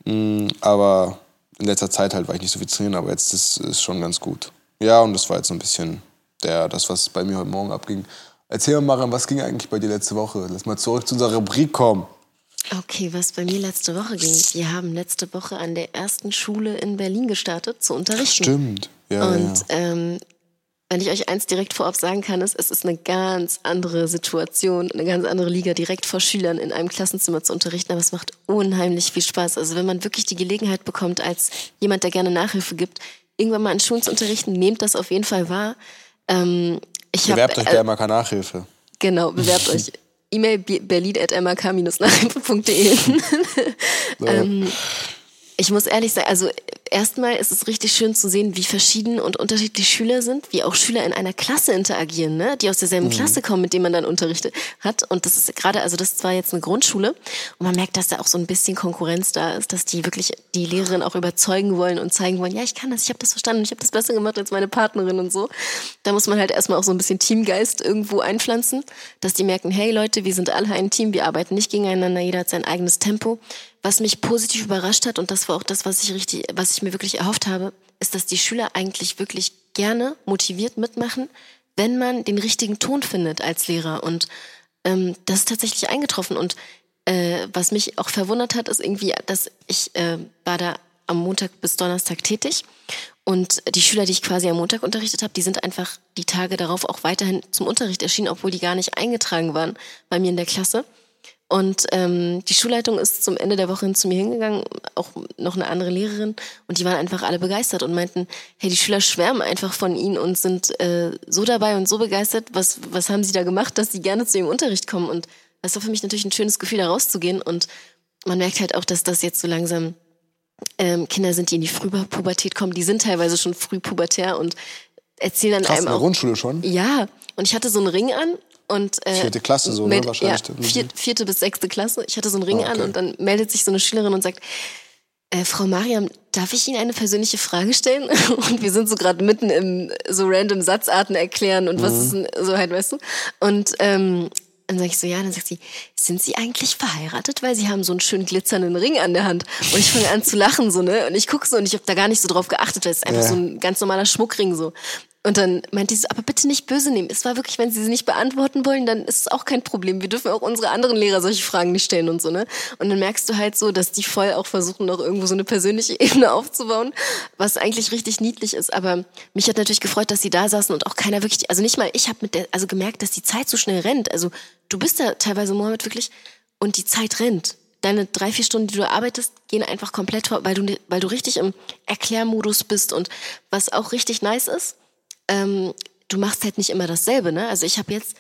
Mm, Aber in letzter Zeit halt war ich nicht so viel trainieren, aber jetzt ist es schon ganz gut. Ja, und das war jetzt so ein bisschen der, das, was bei mir heute Morgen abging. Erzähl mal, Maren, was ging eigentlich bei dir letzte Woche? Lass mal zurück zu unserer Rubrik kommen. Okay, was bei mir letzte Woche ging. Wir haben letzte Woche an der ersten Schule in Berlin gestartet zu unterrichten. Stimmt. Ja, Und ja, ähm, wenn ich euch eins direkt vorab sagen kann, ist, es ist eine ganz andere Situation, eine ganz andere Liga, direkt vor Schülern in einem Klassenzimmer zu unterrichten. Aber es macht unheimlich viel Spaß. Also wenn man wirklich die Gelegenheit bekommt, als jemand, der gerne Nachhilfe gibt, irgendwann mal an Schulen zu unterrichten, nehmt das auf jeden Fall wahr. Ähm, ich hab, Bewerbt euch äh, bei MAK Nachhilfe. Genau, bewerbt euch. E-Mail berlin.mrk-nachhilfe.de. ähm, ich muss ehrlich sagen, also erstmal ist es richtig schön zu sehen, wie verschieden und unterschiedlich Schüler sind, wie auch Schüler in einer Klasse interagieren, ne? die aus derselben Klasse kommen, mit denen man dann unterrichtet hat. Und das ist gerade, also das war jetzt eine Grundschule und man merkt, dass da auch so ein bisschen Konkurrenz da ist, dass die wirklich die Lehrerin auch überzeugen wollen und zeigen wollen, ja, ich kann das, ich habe das verstanden, ich habe das besser gemacht als meine Partnerin und so. Da muss man halt erstmal auch so ein bisschen Teamgeist irgendwo einpflanzen, dass die merken, hey Leute, wir sind alle ein Team, wir arbeiten nicht gegeneinander, jeder hat sein eigenes Tempo. Was mich positiv überrascht hat, und das war auch das, was ich richtig, was ich mir wirklich erhofft habe, ist, dass die Schüler eigentlich wirklich gerne motiviert mitmachen, wenn man den richtigen Ton findet als Lehrer. Und ähm, das ist tatsächlich eingetroffen. Und äh, was mich auch verwundert hat, ist irgendwie, dass ich äh, war da am Montag bis Donnerstag tätig und die Schüler, die ich quasi am Montag unterrichtet habe, die sind einfach die Tage darauf auch weiterhin zum Unterricht erschienen, obwohl die gar nicht eingetragen waren bei mir in der Klasse. Und ähm, die Schulleitung ist zum Ende der Woche zu mir hingegangen, auch noch eine andere Lehrerin, und die waren einfach alle begeistert und meinten, hey, die Schüler schwärmen einfach von ihnen und sind äh, so dabei und so begeistert. Was, was haben sie da gemacht, dass sie gerne zu ihrem Unterricht kommen? Und das war für mich natürlich ein schönes Gefühl, da rauszugehen. Und man merkt halt auch, dass das jetzt so langsam ähm, Kinder sind, die in die Frühpubertät kommen. Die sind teilweise schon frühpubertär und erzählen dann Krass, einem in der auch. Grundschule schon? Ja, und ich hatte so einen Ring an und äh, Vierte Klasse so, ne? Wahrscheinlich. Ja, vier, vierte bis sechste Klasse. Ich hatte so einen Ring Ah, okay. an und dann meldet sich so eine Schülerin und sagt, äh, Frau Mariam, darf ich Ihnen eine persönliche Frage stellen? Und wir sind so gerade mitten im so random Satzarten erklären und was Mhm. ist denn so halt, weißt du? Und ähm, dann sage ich so, ja, dann sagt sie, sind Sie eigentlich verheiratet? Weil Sie haben so einen schönen glitzernden Ring an der Hand. Und ich fange an zu lachen, so, ne? Und ich gucke so und ich habe da gar nicht so drauf geachtet, weil es ist einfach Ja. so ein ganz normaler Schmuckring so. Und dann meinte sie aber bitte nicht böse nehmen. Es war wirklich, wenn sie sie nicht beantworten wollen, dann ist es auch kein Problem. Wir dürfen auch unsere anderen Lehrer solche Fragen nicht stellen und so, ne? Und dann merkst du halt so, dass die voll auch versuchen, noch irgendwo so eine persönliche Ebene aufzubauen, was eigentlich richtig niedlich ist. Aber mich hat natürlich gefreut, dass sie da saßen und auch keiner wirklich, also nicht mal ich habe mit der, also gemerkt, dass die Zeit so schnell rennt. Also du bist da teilweise, Mohammed, wirklich, und die Zeit rennt. Deine drei, vier Stunden, die du arbeitest, gehen einfach komplett weil du, weil du richtig im Erklärmodus bist. Und was auch richtig nice ist, ähm, du machst halt nicht immer dasselbe, ne? Also ich habe jetzt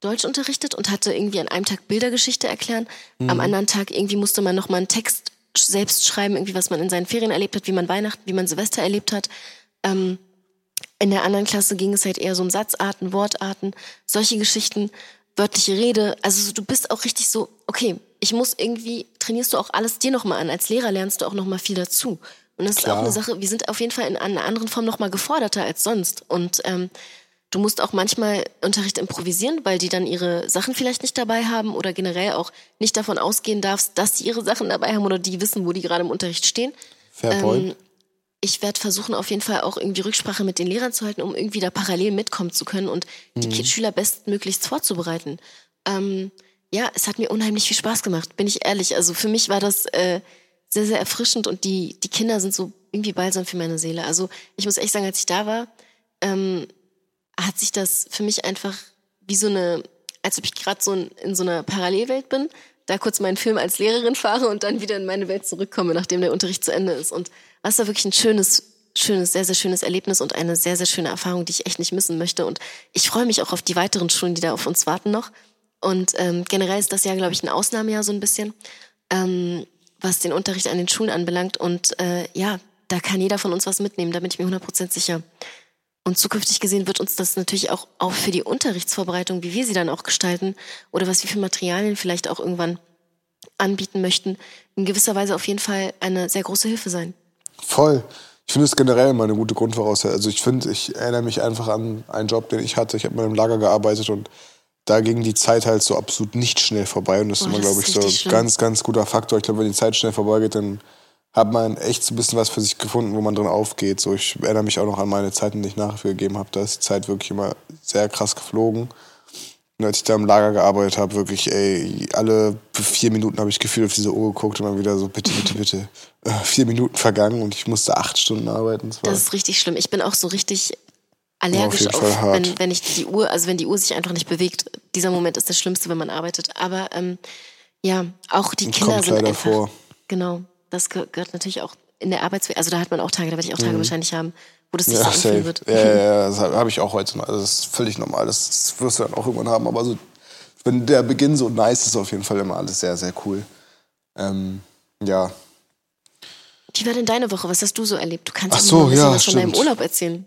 Deutsch unterrichtet und hatte irgendwie an einem Tag Bildergeschichte erklären, am anderen Tag irgendwie musste man noch mal einen Text selbst schreiben, irgendwie was man in seinen Ferien erlebt hat, wie man Weihnachten, wie man Silvester erlebt hat. Ähm, in der anderen Klasse ging es halt eher so um Satzarten, Wortarten, solche Geschichten, wörtliche Rede. Also so, du bist auch richtig so, okay, ich muss irgendwie, trainierst du auch alles dir nochmal an. Als Lehrer lernst du auch nochmal viel dazu. Und das ist Klar. auch eine Sache, wir sind auf jeden Fall in einer anderen Form nochmal geforderter als sonst. Und ähm, du musst auch manchmal Unterricht improvisieren, weil die dann ihre Sachen vielleicht nicht dabei haben oder generell auch nicht davon ausgehen darfst, dass sie ihre Sachen dabei haben oder die wissen, wo die gerade im Unterricht stehen. Fair point. Ich werde versuchen, auf jeden Fall auch irgendwie Rücksprache mit den Lehrern zu halten, um irgendwie da parallel mitkommen zu können und die Mhm. Ki- Schüler bestmöglichst vorzubereiten. Ähm, ja, es hat mir unheimlich viel Spaß gemacht, bin ich ehrlich. Also für mich war das äh, sehr, sehr erfrischend und die, die Kinder sind so irgendwie balsam für meine Seele. Also ich muss echt sagen, als ich da war, ähm, hat sich das für mich einfach wie so eine, als ob ich gerade so in, in so einer Parallelwelt bin, da kurz meinen Film als Lehrerin fahre und dann wieder in meine Welt zurückkomme, nachdem der Unterricht zu Ende ist. Und das war wirklich ein schönes, schönes, sehr, sehr schönes Erlebnis und eine sehr, sehr schöne Erfahrung, die ich echt nicht missen möchte. Und ich freue mich auch auf die weiteren Schulen, die da auf uns warten noch. Und ähm, generell ist das Jahr, glaube ich, ein Ausnahmejahr so ein bisschen, ähm, was den Unterricht an den Schulen anbelangt. Und äh, ja, da kann jeder von uns was mitnehmen, da bin ich mir 100% sicher. Und zukünftig gesehen wird uns das natürlich auch, auch für die Unterrichtsvorbereitung, wie wir sie dann auch gestalten oder was wir für Materialien vielleicht auch irgendwann anbieten möchten, in gewisser Weise auf jeden Fall eine sehr große Hilfe sein. Voll. Ich finde es generell immer eine gute Grundvoraussetzung. Also ich finde, ich erinnere mich einfach an einen Job, den ich hatte. Ich habe mal im Lager gearbeitet und da ging die Zeit halt so absolut nicht schnell vorbei. Und das ist Oh, immer, das glaube ist ich, so ein ganz, ganz guter Faktor. Ich glaube, wenn die Zeit schnell vorbeigeht, dann hat man echt so ein bisschen was für sich gefunden, wo man drin aufgeht. So, ich erinnere mich auch noch an meine Zeiten, die ich nachgegeben habe. Da ist die Zeit wirklich immer sehr krass geflogen. Und als ich da im Lager gearbeitet habe, wirklich, ey, alle vier Minuten habe ich gefühlt auf diese Uhr geguckt und dann wieder so, bitte, bitte, bitte. Äh, vier Minuten vergangen und ich musste acht Stunden arbeiten. Das Das ist richtig schlimm. Ich bin auch so richtig allergisch jeden auf, hart. wenn, wenn ich die Uhr, also wenn die Uhr sich einfach nicht bewegt. Dieser Moment ist das Schlimmste, wenn man arbeitet. Aber ähm, ja, auch die Kinder kommt sind leider einfach. vor. Genau, das ge- gehört natürlich auch in der Arbeitswelt. Also da hat man auch Tage, da werde ich auch Tage wahrscheinlich haben, wo das sich Mhm. ja, so anfühlen wird. Ja, ja, ja, das habe ich auch heute noch. Also das ist völlig normal. Das, wirst du dann auch irgendwann haben. Aber so, wenn der Beginn so nice ist, auf jeden Fall immer alles sehr, sehr cool. Ähm, ja. Wie war denn deine Woche? Was hast du so erlebt? Du kannst Ach auch so, ja, was von deinem stimmt. Urlaub erzählen.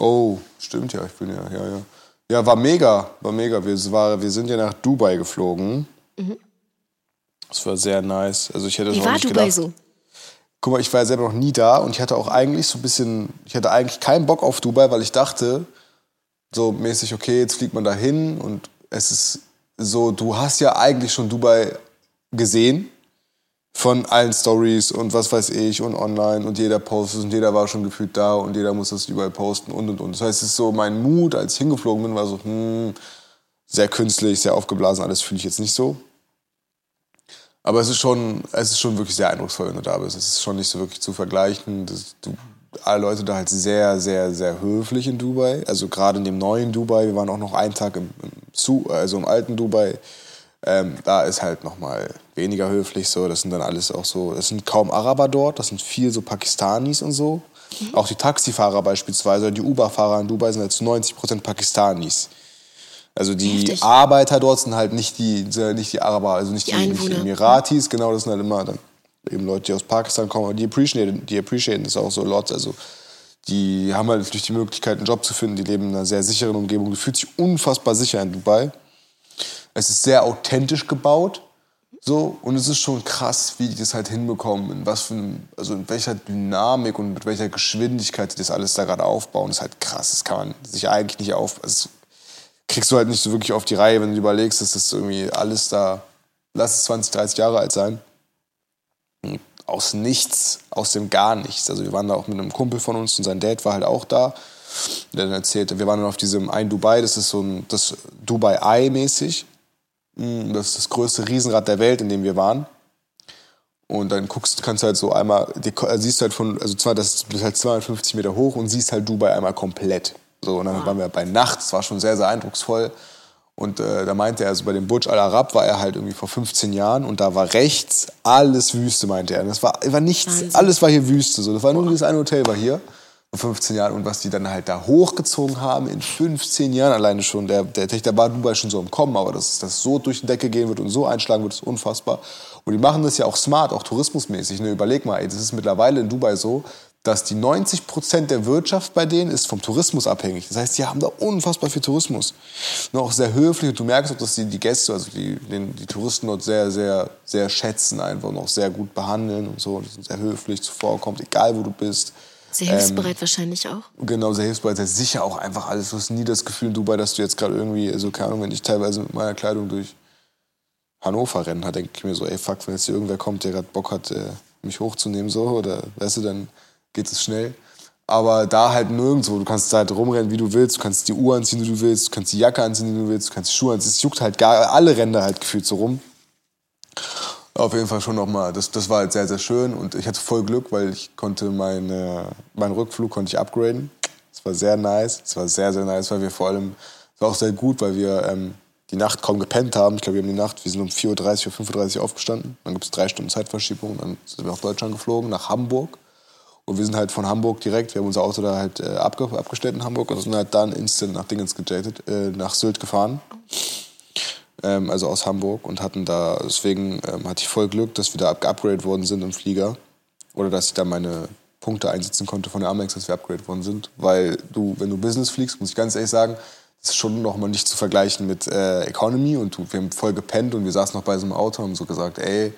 Oh, stimmt ja. Ich bin ja, ja, ja. Ja, war mega, war mega. Wir, war, wir sind ja nach Dubai geflogen. Das war sehr nice. Also ich hätte Mhm. Wie war nicht Dubai gedacht. so? Guck mal, ich war ja selber noch nie da und ich hatte auch eigentlich so ein bisschen, ich hatte eigentlich keinen Bock auf Dubai, weil ich dachte, so mäßig, okay, jetzt fliegt man da hin und es ist so, du hast ja eigentlich schon Dubai gesehen von allen Stories und was weiß ich und online und jeder postet und jeder war schon gefühlt da und jeder muss das überall posten und und und. Das heißt, es ist so mein Mut, als ich hingeflogen bin, war so, hm, sehr künstlich, sehr aufgeblasen, alles fühle ich jetzt nicht so. Aber es ist schon, es ist schon wirklich sehr eindrucksvoll, wenn du da bist. Es ist schon nicht so wirklich zu vergleichen. Das, du, alle Leute da halt sehr, sehr, sehr höflich in Dubai. Also gerade in dem neuen Dubai. Wir waren auch noch einen Tag im, im also im alten Dubai. Ähm, da ist halt noch mal weniger höflich so. Das sind dann alles auch so. Es sind kaum Araber dort. Das sind viel so Pakistanis und so. Mhm. Auch die Taxifahrer beispielsweise, die Uber-Fahrer in Dubai sind halt zu 90 Prozent Pakistanis. Also die Heftig. Arbeiter dort sind halt nicht die, nicht die Araber, also nicht die, die, nicht die Emiratis, genau, das sind halt immer dann eben Leute, die aus Pakistan kommen, aber die appreciaten, die appreciaten das auch so lots. Also die haben halt durch die Möglichkeit, einen Job zu finden, die leben in einer sehr sicheren Umgebung. Du fühlst dich unfassbar sicher in Dubai. Es ist sehr authentisch gebaut. So, und es ist schon krass, wie die das halt hinbekommen, in was für einem, also in welcher Dynamik und mit welcher Geschwindigkeit die das alles da gerade aufbauen, das ist halt krass. Das kann man sich eigentlich nicht auf, also kriegst du halt nicht so wirklich auf die Reihe, wenn du überlegst, dass das irgendwie alles da, lass es 20, 30 Jahre alt sein. Aus nichts, aus dem gar nichts. Also wir waren da auch mit einem Kumpel von uns und sein Dad war halt auch da. Der dann erzählte, wir waren dann auf diesem ein Dubai, das ist so ein das Dubai Eye mäßig. Mm, das ist das größte Riesenrad der Welt, in dem wir waren. Und dann guckst, kannst du halt so einmal, also siehst du halt von, also zwar, das ist halt 250 Meter hoch und siehst halt Dubai einmal komplett. So, und dann wow. waren wir bei Nacht, das war schon sehr, sehr eindrucksvoll. Und äh, da meinte er, also bei dem Burj Al Arab war er halt irgendwie vor 15 Jahren und da war rechts alles Wüste, meinte er. Das war, war nichts, Wahnsinn. alles war hier Wüste. So. Das war nur dieses eine Hotel war hier 15 Jahren und was die dann halt da hochgezogen haben in 15 Jahren alleine schon. Der, der, der war Dubai schon so im Kommen, aber dass das so durch die Decke gehen wird und so einschlagen wird, ist unfassbar. Und die machen das ja auch smart, auch tourismusmäßig. Ne? Überleg mal, ey, das ist mittlerweile in Dubai so, dass die 90 Prozent der Wirtschaft bei denen ist vom Tourismus abhängig. Das heißt, die haben da unfassbar viel Tourismus. Und auch sehr höflich. Und du merkst auch, dass die, die Gäste, also die, die, die Touristen dort sehr, sehr, sehr schätzen einfach und auch sehr gut behandeln und so. Die sind sehr höflich zuvorkommt, egal wo du bist. Sehr hilfsbereit ähm, wahrscheinlich auch. Genau, sehr hilfsbereit, sehr sicher auch einfach alles. Du hast nie das Gefühl in Dubai, dass du jetzt gerade irgendwie, also keine Ahnung, wenn ich teilweise mit meiner Kleidung durch Hannover rennen, da denke ich mir so, ey fuck, wenn jetzt hier irgendwer kommt, der gerade Bock hat, äh, mich hochzunehmen, so, oder weißt du, dann geht es schnell. Aber da halt nirgendwo. Du kannst da halt rumrennen, wie du willst. Du kannst die Uhr anziehen, wie du willst. Du kannst die Jacke anziehen, wie du willst. Du kannst die Schuhe anziehen. Es juckt halt gar, alle Ränder halt gefühlt so rum. Auf jeden Fall schon nochmal, das, das war halt sehr, sehr schön. Und ich hatte voll Glück, weil ich konnte meine, meinen Rückflug konnte ich upgraden. Das war sehr nice. Das war sehr, sehr nice, weil wir vor allem, es war auch sehr gut, weil wir ähm, die Nacht kaum gepennt haben. Ich glaube, wir haben die Nacht, wir sind um 4.30 Uhr, 5.30 Uhr aufgestanden. Dann gibt es drei Stunden Zeitverschiebung. Dann sind wir nach Deutschland geflogen, nach Hamburg. Und wir sind halt von Hamburg direkt, wir haben unser Auto da halt äh, abge abgestellt in Hamburg und sind halt dann instant nach Dingens gejettet, äh, nach Sylt gefahren. Ähm, also aus Hamburg und hatten da, deswegen ähm, hatte ich voll Glück, dass wir da geupgradet worden sind im Flieger. Oder dass ich da meine Punkte einsetzen konnte von der Amex, dass wir upgradet worden sind. Weil du, wenn du Business fliegst, muss ich ganz ehrlich sagen, das ist schon noch mal nicht zu vergleichen mit äh, Economy. Und du, wir haben voll gepennt und wir saßen noch bei so einem Auto und haben so gesagt, ey,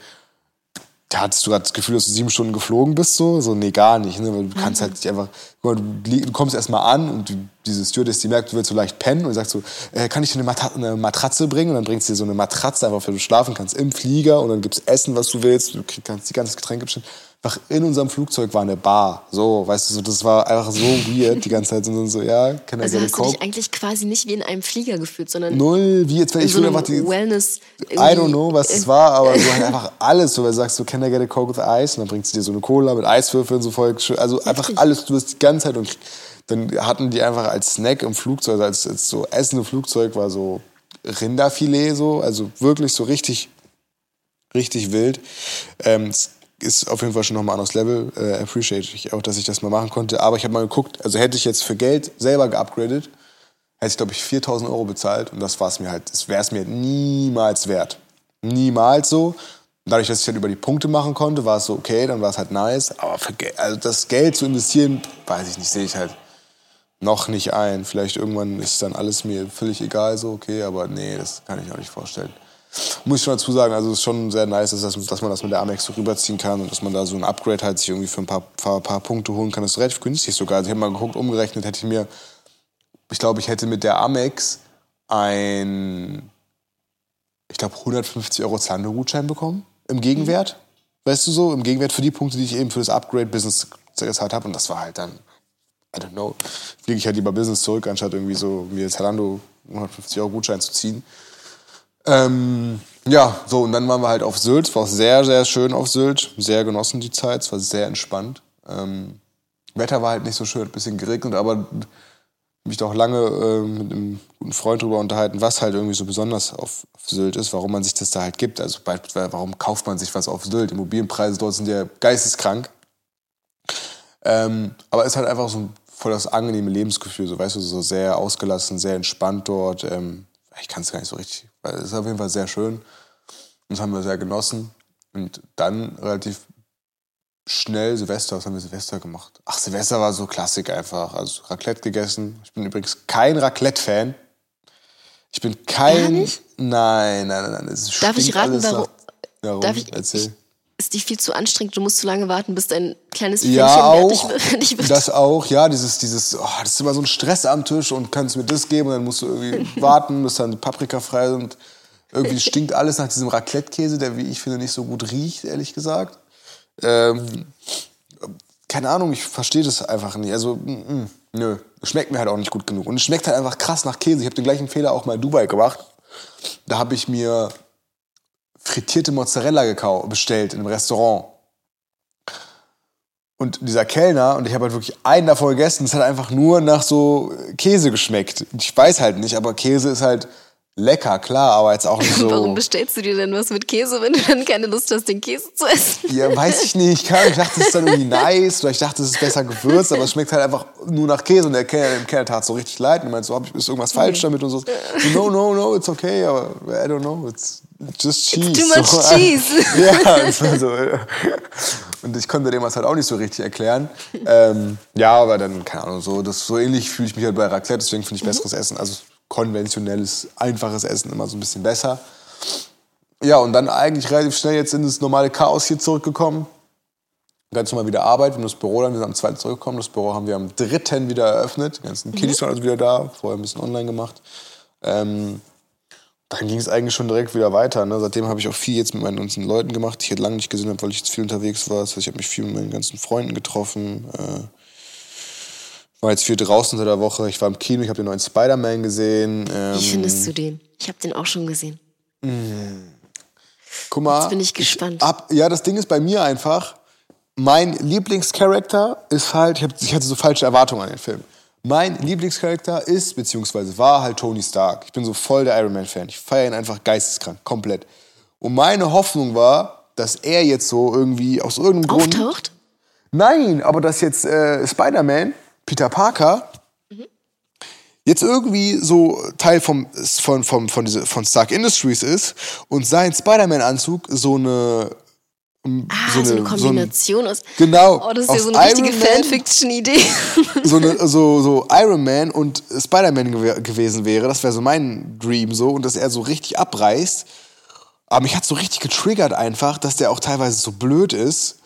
hattest du gerade das Gefühl, dass du sieben Stunden geflogen bist? So, so nee, gar nicht. Ne? Weil du kannst mhm. halt nicht einfach, du, du kommst erstmal an und du, diese Stewardess, die merkt, du willst so leicht pennen und sagst so, äh, kann ich dir eine, Mat eine, Matratze bringen? Und dann bringst du dir so eine Matratze einfach, für du schlafen kannst im Flieger und dann gibt's Essen, was du willst. Du kannst die ganzen Getränke bestellen einfach in unserem Flugzeug war eine Bar. So, weißt du, so, das war einfach so weird die ganze Zeit. Und so, ja, kann also hast du dich eigentlich quasi nicht wie in einem Flieger gefühlt, sondern null, wie jetzt, wenn ich so einfach die Wellness. I don't know, was es war, aber so halt einfach alles. So, weil du sagst, so, can I get a Coke with Ice? Und dann bringt sie dir so eine Cola mit Eiswürfeln, so voll, also einfach alles. Du wirst die ganze Zeit und dann hatten die einfach als Snack im Flugzeug, also als, als so Essen im Flugzeug war so Rinderfilet, so, also wirklich so richtig, richtig wild. Ähm, ist auf jeden Fall schon nochmal ein anderes Level. Äh, appreciate ich auch, dass ich das mal machen konnte. Aber ich habe mal geguckt, also hätte ich jetzt für Geld selber geupgradet, hätte ich, glaube ich, 4000 Euro bezahlt. Und das war es mir halt, das wäre es mir niemals wert. Niemals so. dadurch, dass ich halt über die Punkte machen konnte, war es so, okay, dann war es halt nice. Aber für Geld, also das Geld zu investieren, weiß ich nicht, sehe ich halt noch nicht ein. Vielleicht irgendwann ist dann alles mir völlig egal, so, okay, aber nee, das kann ich auch nicht vorstellen. Muss ich schon dazu sagen, also es ist schon sehr nice, dass, dass man das mit der Amex so rüberziehen kann und dass man da so ein Upgrade halt sich irgendwie für ein paar, paar, paar Punkte holen kann. Das ist relativ günstig sogar. Also ich habe mal geguckt, umgerechnet, hätte ich mir, ich glaube, ich hätte mit der Amex ein, ich glaube, 150 Euro Zalando-Gutschein bekommen im Gegenwert. Mhm. Weißt du so, im Gegenwert für die Punkte, die ich eben für das Upgrade-Business gezahlt habe. Und das war halt dann, I don't know, fliege ich halt lieber Business zurück, anstatt irgendwie so mir Zalando 150 Euro Gutschein zu ziehen. Ähm, ja, so, und dann waren wir halt auf Sylt. Es war auch sehr, sehr schön auf Sylt. Sehr genossen die Zeit. Es war sehr entspannt. Ähm, Wetter war halt nicht so schön, ein bisschen geregnet, aber mich da auch lange äh, mit einem guten Freund drüber unterhalten, was halt irgendwie so besonders auf, auf, Sylt ist, warum man sich das da halt gibt. Also beispielsweise, warum kauft man sich was auf Sylt? Immobilienpreise dort sind ja geisteskrank. Ähm, aber es ist halt einfach so ein voll das angenehme Lebensgefühl, so weißt du, so sehr ausgelassen, sehr entspannt dort. Ähm, ich kann es gar nicht so richtig, weil es ist auf jeden Fall sehr schön. Und das haben wir sehr genossen. Und dann relativ schnell Silvester, was haben wir Silvester gemacht? Ach, Silvester war so Klassik einfach. Also Raclette gegessen. Ich bin übrigens kein Raclette-Fan. Ich bin kein. Nein, nein, nein, nein. Es Darf ich raten, warum? Nach? Darf ich, Erzähl. Ich, ist die viel zu anstrengend, du musst zu lange warten, bis dein kleines Pfännchen ja, auch, fertig wird. Das auch, ja, dieses, dieses, oh, das ist immer so ein Stress am Tisch und kannst mir das geben und dann musst du irgendwie warten, bis dann die Paprika frei sind. Irgendwie stinkt alles nach diesem Raclette-Käse, der, wie ich finde, nicht so gut riecht, ehrlich gesagt. Ähm, keine Ahnung, ich verstehe das einfach nicht. Also, mm, mm, nö, schmeckt mir halt auch nicht gut genug. Und es schmeckt halt einfach krass nach Käse. Ich habe den gleichen Fehler auch mal in Dubai gemacht. Da habe ich mir frittierte Mozzarella bestellt in einem Restaurant. Und dieser Kellner, und ich habe halt wirklich einen davon gegessen, es hat einfach nur nach so Käse geschmeckt. Ich weiß halt nicht, aber Käse ist halt lecker, klar, aber jetzt auch nicht so. Warum bestellst du dir denn was mit Käse, wenn du dann keine Lust hast, den Käse zu essen? Ja, weiß ich nicht. Ich dachte, es ist dann irgendwie nice oder ich dachte, es ist besser gewürzt, aber es schmeckt halt einfach nur nach Käse und der Kellner, dem Kellner tat so richtig leid und meinte so, ist irgendwas falsch damit und so. No, no, no, it's okay, aber I don't know, it's just cheese. It's too much so, cheese. ja, so. Und ich konnte dem was halt auch nicht so richtig erklären. Ähm, ja, aber dann, keine Ahnung, so, das, so ähnlich fühle ich mich halt bei Raclette, deswegen finde ich besseres mhm. Essen. Also konventionelles, einfaches Essen immer so ein bisschen besser. Ja, und dann eigentlich relativ schnell jetzt in das normale Chaos hier zurückgekommen. Ganz normal wieder Arbeit, wir haben das Büro dann, wir sind am 2. zurückgekommen. Das Büro haben wir am 3. wieder eröffnet. Die ganzen mhm. Kiddies waren also wieder da, vorher ein bisschen online gemacht. Ähm, dann ging es eigentlich schon direkt wieder weiter. Ne? Seitdem habe ich auch viel jetzt mit meinen ganzen Leuten gemacht, die ich jetzt lange nicht gesehen habe, weil ich jetzt viel unterwegs war. Heißt, ich habe mich viel mit meinen ganzen Freunden getroffen. Äh, war jetzt viel draußen seit der Woche. Ich war im Kino, ich habe den neuen Spider-Man gesehen. Ähm, Wie findest du den? Ich habe den auch schon gesehen. Mh. Guck mal. Jetzt bin ich gespannt. Ich hab, ja, das Ding ist bei mir einfach, mein Lieblingscharakter ist halt, ich, hab, ich hatte so falsche Erwartungen an den Film. Mein Lieblingscharakter ist, beziehungsweise war halt Tony Stark. Ich bin so voll der Iron Man-Fan. Ich feiere ihn einfach geisteskrank, komplett. Und meine Hoffnung war, dass er jetzt so irgendwie aus irgendeinem Auftaucht? Grund. Auftaucht? Nein, aber dass jetzt äh, Spider-Man Peter Parker mhm. jetzt irgendwie so Teil vom, von, von, von, diese, von Stark Industries ist und sein Spider-Man-Anzug so eine Ah, so eine, so eine Kombination so ein, aus. Genau. Oh, das ist ja so eine richtige Fanfiction-Idee. So, eine, so, so Iron Man und Spider-Man gew gewesen wäre. Das wäre so mein Dream so. Und dass er so richtig abreißt. Aber mich hat so richtig getriggert einfach, dass der auch teilweise so blöd ist.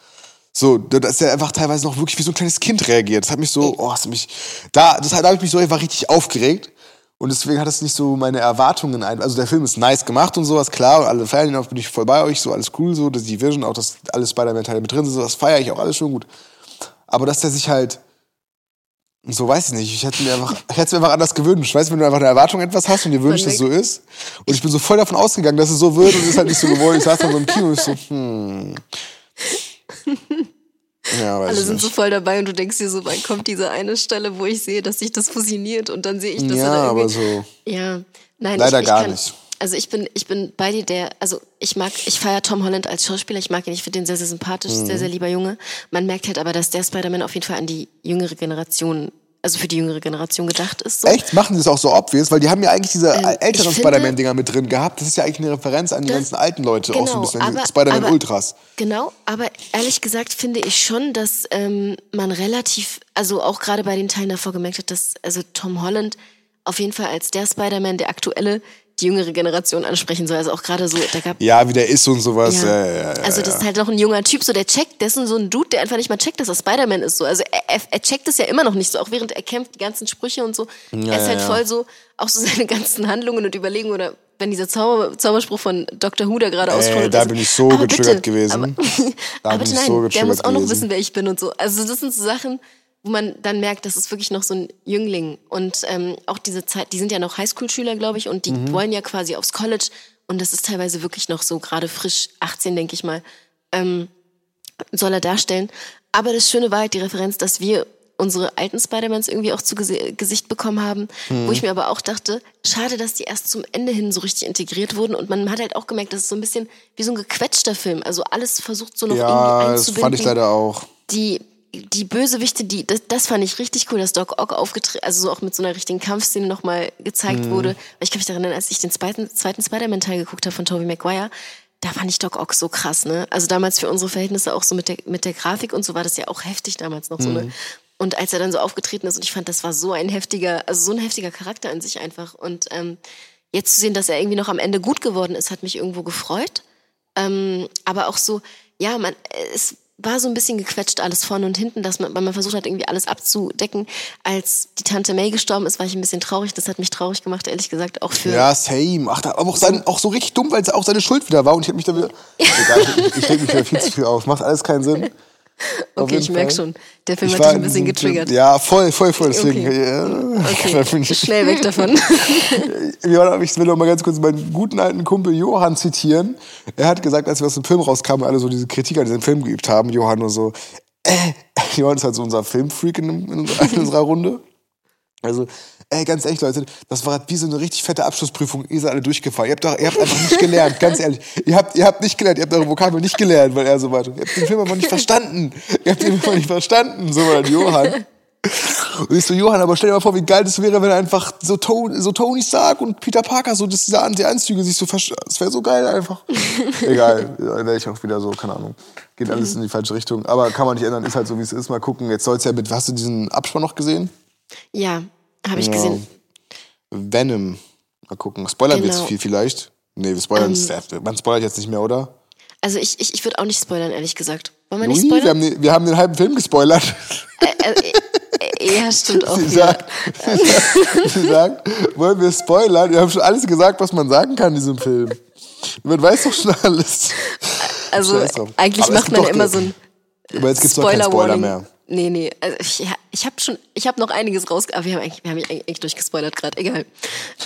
So, dass er einfach teilweise noch wirklich wie so ein kleines Kind reagiert. Das hat mich so, oh, das hat mich, da, das, da habe ich mich so einfach richtig aufgeregt. Und deswegen hat es nicht so meine Erwartungen ein. Also der Film ist nice gemacht und sowas, klar. Und alle feiern ihn auch, bin ich voll bei euch, so alles cool, so, dass die Vision, auch dass alle Spider-Man-Teile mit drin sind, so, das feiere ich auch alles schon gut. Aber dass der sich halt, so weiß ich nicht, ich hätte mir einfach, ich hätte mir einfach anders gewünscht. Weißt du, wenn du einfach eine Erwartung etwas hast und dir wünschst, dass es so ist. Und ich bin so voll davon ausgegangen, dass es so wird und es ist halt nicht so geworden. Ich saß dann so im Kino und ich so, hm. Ja, Alle sind nicht. so voll dabei und du denkst dir so, wann kommt diese eine Stelle, wo ich sehe, dass sich das fusioniert und dann sehe ich, dass ja, er da irgendwie... aber so... Ja, nein, Leider ich, ich gar kann, nicht. Also ich bin, ich bin bei dir, der, also ich mag, ich feiere Tom Holland als Schauspieler, ich mag ihn, ich finde ihn sehr, sehr sympathisch, mhm. sehr, sehr lieber Junge. Man merkt halt aber, dass der Spider-Man auf jeden Fall an die jüngere Generation also für die jüngere Generation gedacht ist. So. Echt? Machen sie es auch so obvious? Weil die haben ja eigentlich diese ähm, älteren Spider-Man-Dinger mit drin gehabt. Das ist ja eigentlich eine Referenz an die ganzen alten Leute, genau, auch so ein bisschen aber, Spider-Man Ultras. Genau, aber ehrlich gesagt finde ich schon, dass ähm, man relativ, also auch gerade bei den Teilen davor gemerkt hat, dass also Tom Holland auf jeden Fall als der Spider-Man, der aktuelle, die jüngere Generation ansprechen soll. Also auch gerade so, da gab Ja, wie der ist und sowas. Ja. Ja, ja, also das ist halt noch ein junger Typ, so der checkt, der ist so ein Dude, der einfach nicht mal checkt, dass er Spider-Man ist. So. Also er, er, checkt es ja immer noch nicht so, auch während er kämpft, die ganzen Sprüche und so. er ist halt voll so, auch so seine ganzen Handlungen und Überlegungen oder wenn dieser Zauber, Zauberspruch von Dr. Who da gerade auskommt. Da bin ich so getriggert gewesen. Aber, da aber bin nein, so der muss auch noch wissen, wer ich bin und so. Also das sind so Sachen, wo man dann merkt, das ist wirklich noch so ein Jüngling. Und ähm, auch diese Zeit, die sind ja noch Highschool-Schüler, glaube ich, und die mhm. wollen ja quasi aufs College. und das ist teilweise wirklich noch so gerade frisch 18, denke ich mal, ähm, soll er darstellen. Aber das Schöne war halt die Referenz, dass wir unsere alten Spider-Mans irgendwie auch zu Gesicht bekommen haben, mhm. wo ich mir aber auch dachte, schade, dass die erst zum Ende hin so richtig integriert wurden und man hat halt auch gemerkt, das ist so ein bisschen wie so ein gequetschter Film, also alles versucht so noch ja, irgendwie einzubinden. das fand ich leider auch. Die die Bösewichte, die, das, das fand ich richtig cool, dass Doc Ock aufgetreten, also so auch mit so einer richtigen Kampfszene nochmal gezeigt mhm. wurde. Ich kann mich daran erinnern, als ich den zweiten, zweiten Spider-Man-Teil geguckt habe von Tobey Maguire, da fand ich Doc Ock so krass, ne? Also damals für unsere Verhältnisse auch so mit der, mit der Grafik und so war das ja auch heftig damals noch mhm. so, ne? Und als er dann so aufgetreten ist und ich fand, das war so ein heftiger, also so ein heftiger Charakter an sich einfach. Und ähm, jetzt zu sehen, dass er irgendwie noch am Ende gut geworden ist, hat mich irgendwo gefreut. Ähm, aber auch so, ja, man, es war so ein bisschen gequetscht alles vorne und hinten, dass man, weil man versucht hat, irgendwie alles abzudecken. Als die Tante May gestorben ist, war ich ein bisschen traurig. Das hat mich traurig gemacht, ehrlich gesagt, auch für. Ja, same. Ach, aber auch, sein, auch so richtig dumm, weil es auch seine Schuld wieder war und ich habe mich da wieder. Egal, ich, ich reg mich wieder viel zu viel auf. Macht alles keinen Sinn. Okay, ich merke schon. Der Film ich hat dich ein bisschen getriggert. Ja, voll, voll, voll. Deswegen, okay. Ja, okay. Schnell weg davon. ich will noch mal ganz kurz meinen guten alten Kumpel Johann zitieren. Er hat gesagt, als wir aus dem Film rauskamen, alle so diese Kritik an diesem Film geübt haben, Johann nur so, äh, Johann ist halt so unser Filmfreak in, in, in unserer Runde. Also, ey, ganz ehrlich, Leute, das war wie so eine richtig fette Abschlussprüfung. Ihr seid alle durchgefallen. Ihr habt, doch, ihr habt einfach nicht gelernt, ganz ehrlich. Ihr habt, ihr habt nicht gelernt, ihr habt eure Vokabel nicht gelernt, weil er so war. Ihr habt den Film einfach nicht verstanden. Ihr habt den Film einfach nicht verstanden, so war Johann. Und ich so, Johann, aber stell dir mal vor, wie geil das wäre, wenn einfach so, Tony, so Tony Stark und Peter Parker so, dass diese Anti-Anzüge sich so verstehen. Das wäre so geil einfach. Egal, da wäre ich auch wieder so, keine Ahnung. Geht alles in die falsche Richtung. Aber kann man nicht ändern, ist halt so, wie es ist. Mal gucken. Jetzt soll es ja mit, hast du diesen Abspann noch gesehen? Ja, habe ich genau. gesehen. Venom. Mal gucken. Spoilern genau. wir jetzt viel vielleicht? Nee, wir spoilern. Ähm, man spoilert jetzt nicht mehr, oder? Also ich, ich, ich würde auch nicht spoilern, ehrlich gesagt. Wollen wir Louis, nicht spoilern? Wir haben, den, wir haben den halben Film gespoilert. Äh, äh, äh, ja, stimmt auch. Sie sagt, sie sagt, wollen wir spoilern? Wir haben schon alles gesagt, was man sagen kann in diesem Film. Man weiß doch schon alles. Also eigentlich macht man ja immer so ein Aber jetzt gibt es doch keinen Spoiler mehr. Nee, nee. Also ich, ich habe schon, ich habe noch einiges raus. Aber wir haben eigentlich, wir haben eigentlich durchgespoilert gerade. Egal.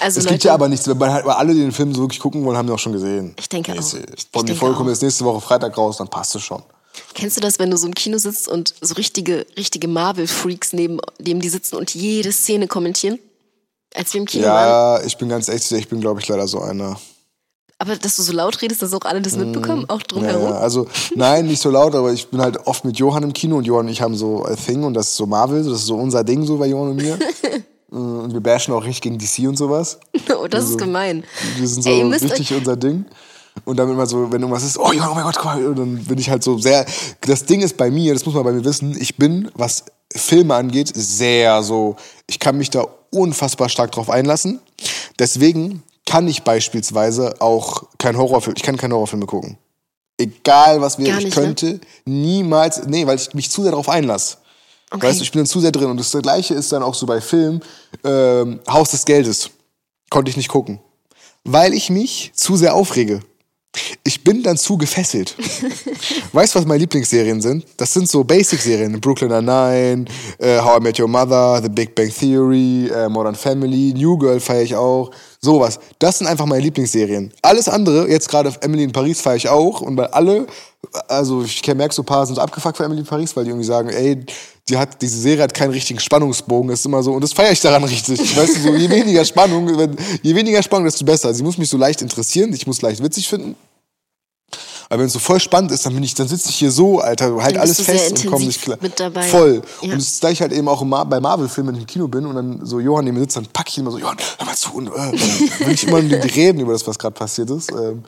Also es gibt ja aber nichts, weil halt, alle, die den Film so wirklich gucken wollen, haben den auch schon gesehen. Ich denke nee, auch. Von die Folge kommt jetzt nächste Woche Freitag raus, dann passt es schon. Kennst du das, wenn du so im Kino sitzt und so richtige, richtige Marvel-Freaks neben dem die sitzen und jede Szene kommentieren? Als wir im Kino ja, waren? Ja, ich bin ganz echt, ich bin, glaube ich, leider so einer. Aber dass du so laut redest, dass auch alle das mitbekommen, auch drumherum? Ja, also nein, nicht so laut, aber ich bin halt oft mit Johann im Kino und Johann und ich haben so a Thing und das ist so Marvel, das ist so unser Ding so bei Johann und mir. und wir bashen auch richtig gegen DC und sowas. Oh, das also, ist gemein. Wir sind so Ey, richtig unser Ding. Und dann immer so, wenn irgendwas ist, oh ja, oh mein Gott, guck mal, und dann bin ich halt so sehr. Das Ding ist bei mir, das muss man bei mir wissen, ich bin, was Filme angeht, sehr so, ich kann mich da unfassbar stark drauf einlassen. Deswegen kann ich beispielsweise auch kein Horrorfilm, ich kann keine Horrorfilme gucken. Egal was wir, ich ne? könnte ne? niemals, nee, weil ich mich zu sehr darauf einlasse. Okay. Weißt du, ich bin dann zu sehr drin. Und das gleiche ist dann auch so bei Filmen, ähm, Haus des Geldes. Konnte ich nicht gucken. Weil ich mich zu sehr aufrege. Ich bin dann zu gefesselt. weißt du, was meine Lieblingsserien sind? Das sind so Basic-Serien. Brooklyn Nine-Nine, uh, How I Met Your Mother, The Big Bang Theory, uh, Modern Family, New Girl feiere ich auch. Sowas. Das sind einfach meine Lieblingsserien. Alles andere, jetzt gerade Emily in Paris feiere ich auch. Und weil alle, also ich merke so ein paar sind so abgefuckt für Emily in Paris, weil die irgendwie sagen, ey, die hat, diese Serie hat keinen richtigen Spannungsbogen. Das ist immer so, und das feiere ich daran richtig. Weißt du, so, je weniger Spannung, wenn, je weniger Spannung, desto besser. Sie muss mich so leicht interessieren, ich muss leicht witzig finden. Aber wenn es so voll spannend ist, dann bin ich, dann sitze ich hier so, Alter, halt alles fest und komme nicht klar. Mit dabei. Voll. Ja. Und das ist gleich halt eben auch bei Marvel-Filmen, wenn ich im Kino bin und dann so Johann neben mir sitzt, dann packe ich immer so, Johann, hör mal zu. Und äh, will ich immer mit ihm reden über das, was gerade passiert ist. Ähm,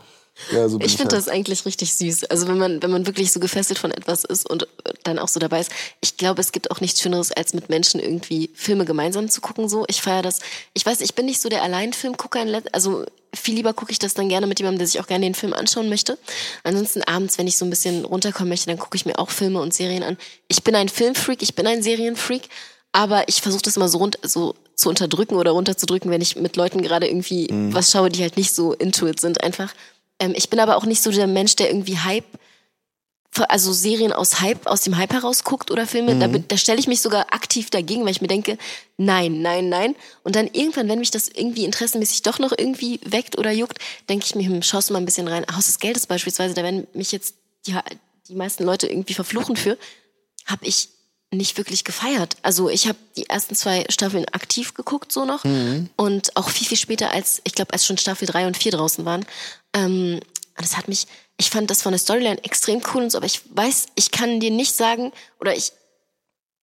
ja, so ich finde halt. das eigentlich richtig süß. Also wenn man, wenn man wirklich so gefesselt von etwas ist und dann auch so dabei ist. Ich glaube, es gibt auch nichts Schöneres, als mit Menschen irgendwie Filme gemeinsam zu gucken. So, ich feiere das. Ich weiß, ich bin nicht so der Alleinfilmgucker. Also viel lieber gucke ich das dann gerne mit jemandem, der sich auch gerne den Film anschauen möchte. Ansonsten abends, wenn ich so ein bisschen runterkommen möchte, dann gucke ich mir auch Filme und Serien an. Ich bin ein Filmfreak, ich bin ein Serienfreak, aber ich versuche das immer so rund, so zu unterdrücken oder runterzudrücken, wenn ich mit Leuten gerade irgendwie mhm. was schaue, die halt nicht so into it sind einfach. Ähm, ich bin aber auch nicht so der Mensch, der irgendwie Hype also Serien aus Hype, aus dem Hype heraus guckt oder Filme, da, da stelle ich mich sogar aktiv dagegen, weil ich mir denke, nein, nein, nein. Und dann irgendwann, wenn mich das irgendwie interessenmäßig doch noch irgendwie weckt oder juckt, denke ich mir, hm, schaust du mal ein bisschen rein. Haus des Geldes beispielsweise, da werden mich jetzt die, die meisten Leute irgendwie verfluchen für, habe ich nicht wirklich gefeiert. Also ich habe die ersten zwei Staffeln aktiv geguckt, so noch. Und auch viel, viel später als, ich glaube, als schon Staffel drei und vier draußen waren. Ähm, das hat mich, ich fand das von der Storyline extrem cool und so, aber ich weiß, ich kann dir nicht sagen, oder ich,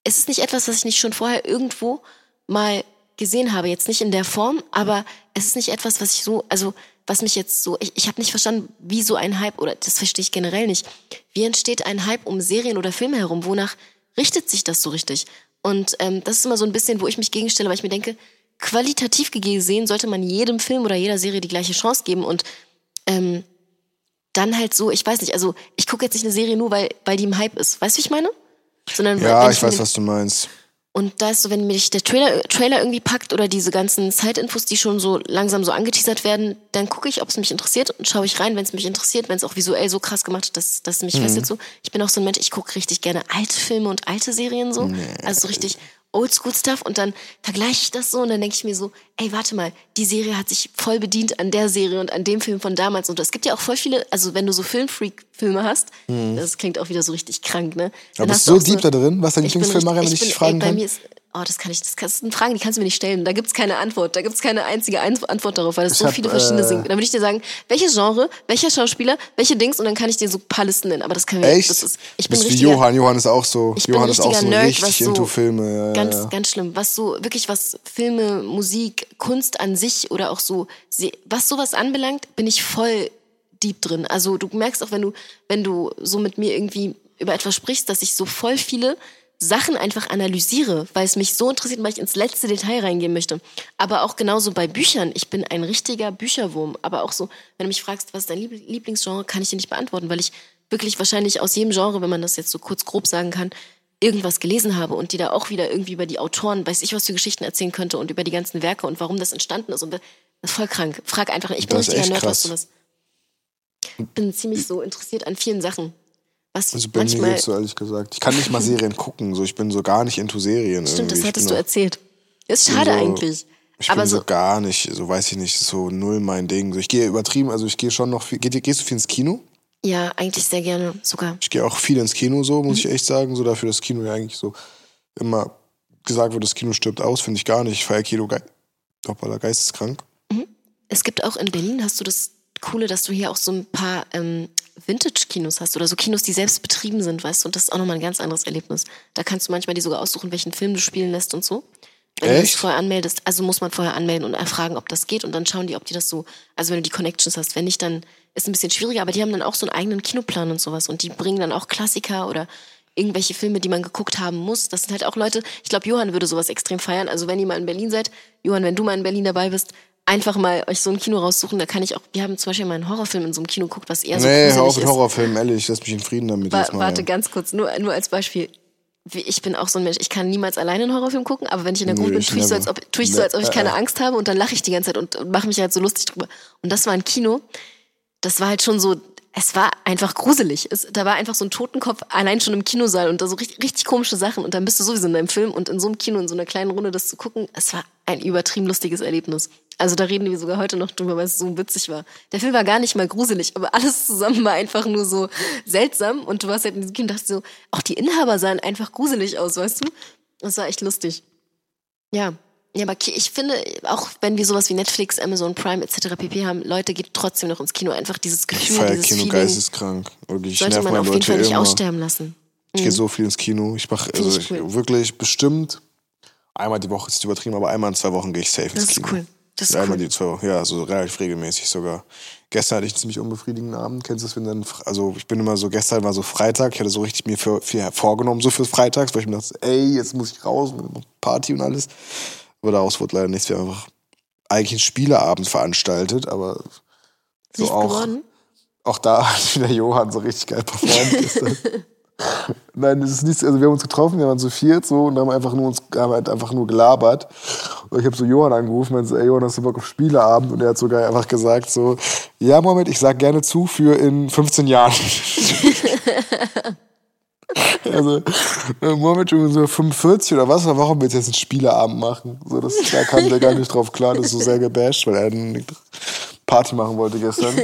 es ist nicht etwas, was ich nicht schon vorher irgendwo mal gesehen habe. Jetzt nicht in der Form, aber es ist nicht etwas, was ich so, also was mich jetzt so, ich, ich habe nicht verstanden, wie so ein Hype, oder das verstehe ich generell nicht. Wie entsteht ein Hype um Serien oder Filme herum? Wonach richtet sich das so richtig? Und ähm, das ist immer so ein bisschen, wo ich mich gegenstelle, weil ich mir denke, qualitativ gesehen sollte man jedem Film oder jeder Serie die gleiche Chance geben und ähm, dann halt so, ich weiß nicht, also ich gucke jetzt nicht eine Serie nur, weil, weil die im Hype ist. Weißt du, wie ich meine? Sondern Ja, wenn ich weiß, was du meinst. Und da ist so, wenn mich der Trailer, Trailer irgendwie packt oder diese ganzen Side-Infos, die schon so langsam so angeteasert werden, dann gucke ich, ob es mich interessiert und schaue ich rein, wenn es mich interessiert, wenn es auch visuell so krass gemacht ist, dass, dass es mich fesselt so. Ich bin auch so ein Mensch, ich gucke richtig gerne alte Filme und alte Serien so. Also so richtig Oldschool-Stuff und dann vergleiche ich das so und dann denke ich mir so, ey, warte mal, die Serie hat sich voll bedient an der Serie und an dem Film von damals und es gibt ja auch voll viele, also wenn du so Filmfreak-Filme hast, das klingt auch wieder so richtig krank, ne? Dann Aber bist du so deep da drin? Was ist dein Lieblingsfilm, Mariam, wenn ich dich fragen ey, bei kann? Mir ist, oh, das kann ich, das, das sind Fragen, die kannst du mir nicht stellen. Da gibt's keine Antwort. Da gibt's keine einzige Ein- Antwort darauf, weil es so hab, viele verschiedene äh, sind. Dann würde ich dir sagen, welches Genre, welcher Schauspieler, welche Dings und dann kann ich dir so ein paar Listen nennen. Aber das können wir Echt? Das ist, ich bin bist wie richtiger, Johann. Johann ist auch so. ich bin Johann ist auch so Nerd, richtig so into Filme. Ja, ganz, ja. ganz schlimm. Was so, wirklich was Filme, Musik, Kunst an sich oder auch so, was sowas anbelangt, bin ich voll deep drin. Also du merkst auch, wenn du, wenn du so mit mir irgendwie über etwas sprichst, dass ich so voll viele Sachen einfach analysiere, weil es mich so interessiert, weil ich ins letzte Detail reingehen möchte. Aber auch genauso bei Büchern. Ich bin ein richtiger Bücherwurm. Aber auch so, wenn du mich fragst, was ist dein Liebl- Lieblingsgenre, kann ich dir nicht beantworten, weil ich wirklich wahrscheinlich aus jedem Genre, wenn man das jetzt so kurz grob sagen kann, irgendwas gelesen habe und die da auch wieder irgendwie über die Autoren, weiß ich, was für Geschichten erzählen könnte und über die ganzen Werke und warum das entstanden ist. Und das ist voll krank. Frag einfach, ich bin Das richtiger Nerd, was sowas. Ich bin ziemlich so interessiert an vielen Sachen. Was Also bei mir manchmal, geht's so ehrlich gesagt. Ich kann nicht mal Serien gucken. So, ich bin so gar nicht into Serien. stimmt, das irgendwie. Ich hattest du auch- erzählt. Ist schade so- eigentlich. Ich Aber bin so, so, gar nicht, so weiß ich nicht, so null mein Ding. So, ich gehe übertrieben, also ich gehe schon noch viel. Geh, gehst du viel ins Kino? ja, eigentlich sehr gerne sogar. Ich gehe auch viel ins Kino, so Mhm. muss ich echt sagen. So dafür, dass Kino ja eigentlich so immer gesagt wird, das Kino stirbt aus, finde ich gar nicht. Ich feiere Kino ge Hoppala, geisteskrank. Es gibt auch in Berlin, hast du das Coole, dass du hier auch so ein paar ähm, Vintage-Kinos hast oder so Kinos, die selbst betrieben sind, weißt du, und das ist auch nochmal ein ganz anderes Erlebnis. Da kannst du manchmal die sogar aussuchen, welchen Film du spielen lässt und so. Wenn du Echt? dich vorher anmeldest, also muss man vorher anmelden und erfragen, ob das geht und dann schauen die, ob die das so, also wenn du die Connections hast, wenn nicht, dann ist ein bisschen schwieriger, aber die haben dann auch so einen eigenen Kinoplan und sowas und die bringen dann auch Klassiker oder irgendwelche Filme, die man geguckt haben muss. Das sind halt auch Leute, ich glaube, Johann würde sowas extrem feiern. Also wenn ihr mal in Berlin seid, Johann, wenn du mal in Berlin dabei bist, einfach mal euch so ein Kino raussuchen. Da kann ich auch, wir haben zum Beispiel mal einen Horrorfilm in so einem Kino geguckt, was eher so nee, hör auf mit ist. Horrorfilmen, ehrlich, lass mich in Frieden damit Wa mal. warte ganz kurz, nur, nur als Beispiel. Ich bin auch so ein Mensch, ich kann niemals alleine einen Horrorfilm gucken, aber wenn ich in der Gruppe bin, tue ich, so, als ob, tue ich so, als ob ich Nee, keine äh, äh. Angst habe und dann lache ich die ganze Zeit und, und mache mich halt so lustig drüber. Und das war ein Kino, das war halt schon so, es war einfach gruselig. Es, da war einfach so ein Totenkopf allein schon im Kinosaal und da so richtig, richtig komische Sachen und dann bist du sowieso in deinem Film und in so einem Kino, in so einer kleinen Runde das zu gucken, es war ein übertrieben lustiges Erlebnis. Also da reden wir sogar heute noch drüber, weil es so witzig war. Der Film war gar nicht mal gruselig, aber alles zusammen war einfach nur so seltsam und du warst halt in diesem Kino und dachtest so, auch die Inhaber sahen einfach gruselig aus, weißt du? Das war echt lustig. Ja. Ja, aber ich finde, auch wenn wir sowas wie Netflix, Amazon Prime etc. pp. haben, Leute geht trotzdem noch ins Kino. Einfach dieses Gefühl, feiere dieses Kino Feeling geisteskrank. Wirklich, ich sollte man auf jeden Leute Fall nicht immer. aussterben lassen. Ich gehe so viel ins Kino. Ich mache also ich cool. wirklich bestimmt einmal die Woche ist übertrieben, aber einmal in zwei Wochen gehe ich safe Das ins ist Kino. cool. Das ist einmal cool. die zwei Wochen, ja, so relativ regelmäßig sogar. Gestern hatte ich einen ziemlich unbefriedigenden Abend. Kennst du das, wenn dann, also ich bin immer so, gestern war so Freitag, ich hatte so richtig mir für, viel vorgenommen, so für Freitags, weil ich mir dachte, ey, jetzt muss ich raus, Party und alles. Aber daraus wurde leider nichts. Wir haben einfach eigentlich einen Spieleabend veranstaltet, aber so Nicht auch, geworden? auch da hat wieder Johann so richtig geil performt. Nein, das ist nichts. Also wir haben uns getroffen, wir waren zu viert so und haben einfach nur uns haben halt einfach nur gelabert. Und ich habe so Johann angerufen, meinte so, ey Johann, hast du Bock auf Spieleabend? Und er hat sogar einfach gesagt so, ja Moment, ich sag gerne zu für in 15 Jahren. also Moment schon so 45 oder was, warum willst du jetzt einen Spieleabend machen? So, das, da kam der gar nicht drauf klar, das ist so sehr gebasht, weil er eine Party machen wollte gestern.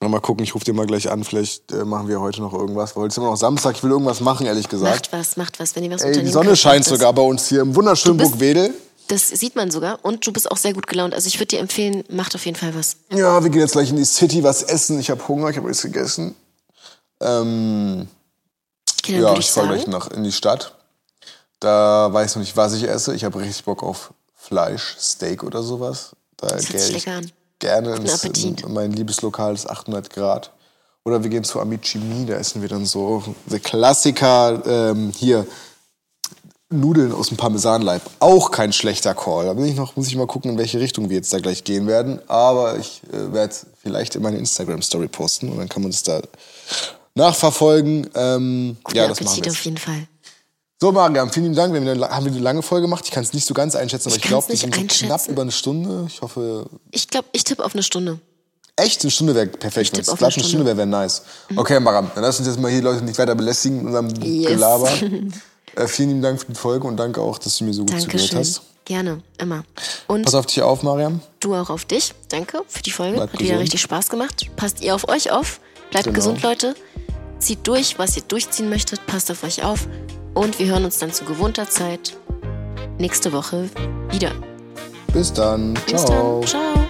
Mal gucken, ich rufe dir mal gleich an, vielleicht äh, machen wir heute noch irgendwas. Heute ist immer noch Samstag, ich will irgendwas machen, ehrlich gesagt. Macht was, macht was, wenn ihr was Ey, die Sonne scheint sogar bei uns hier im wunderschönen Burgwedel. Das sieht man sogar und du bist auch sehr gut gelaunt. Also ich würde dir empfehlen, macht auf jeden Fall was. Ja, wir gehen jetzt gleich in die City was essen. Ich habe Hunger, ich habe alles gegessen. Ähm, okay, ja, ich fahre gleich nach in die Stadt. Da weiß ich noch nicht, was ich esse. Ich habe richtig Bock auf Fleisch, Steak oder sowas. Da das hört sich lecker an gerne ins, in mein Liebeslokal ist 800 Grad. Oder wir gehen zu Amici da essen wir dann so der Klassiker ähm, hier Nudeln aus dem Parmesanleib. Auch kein schlechter Call. Da bin ich noch, muss ich mal gucken, in welche Richtung wir jetzt da gleich gehen werden. Aber ich äh, werde vielleicht in meine Instagram-Story posten und dann kann man das da nachverfolgen. Ähm, ja, das machen wir. auf jeden Fall. So, Mariam, vielen Dank. Wir haben eine lange Folge gemacht. Ich kann es nicht so ganz einschätzen, aber ich, ich glaube, wir sind so knapp über eine Stunde. Ich hoffe. Ich glaube, ich tippe auf eine Stunde. Echt? Eine Stunde wäre perfekt. Ich eine Stunde, Stunde wäre wär nice. Mhm. Okay, Mariam, dann lass uns jetzt mal hier Leute nicht weiter belästigen mit unserem yes. Gelaber. äh, vielen lieben Dank für die Folge und danke auch, dass du mir so gut Dankeschön. zugehört hast. Gerne, immer. Und Pass auf dich auf, Mariam. Du auch auf dich. Danke für die Folge. Bleib Hat gesund. wieder richtig Spaß gemacht. Passt ihr auf euch auf. Bleibt genau. gesund, Leute. Zieht durch, was ihr durchziehen möchtet. Passt auf euch auf. Und wir hören uns dann zu gewohnter Zeit nächste Woche wieder. Bis dann. Bis Ciao. Dann. Ciao.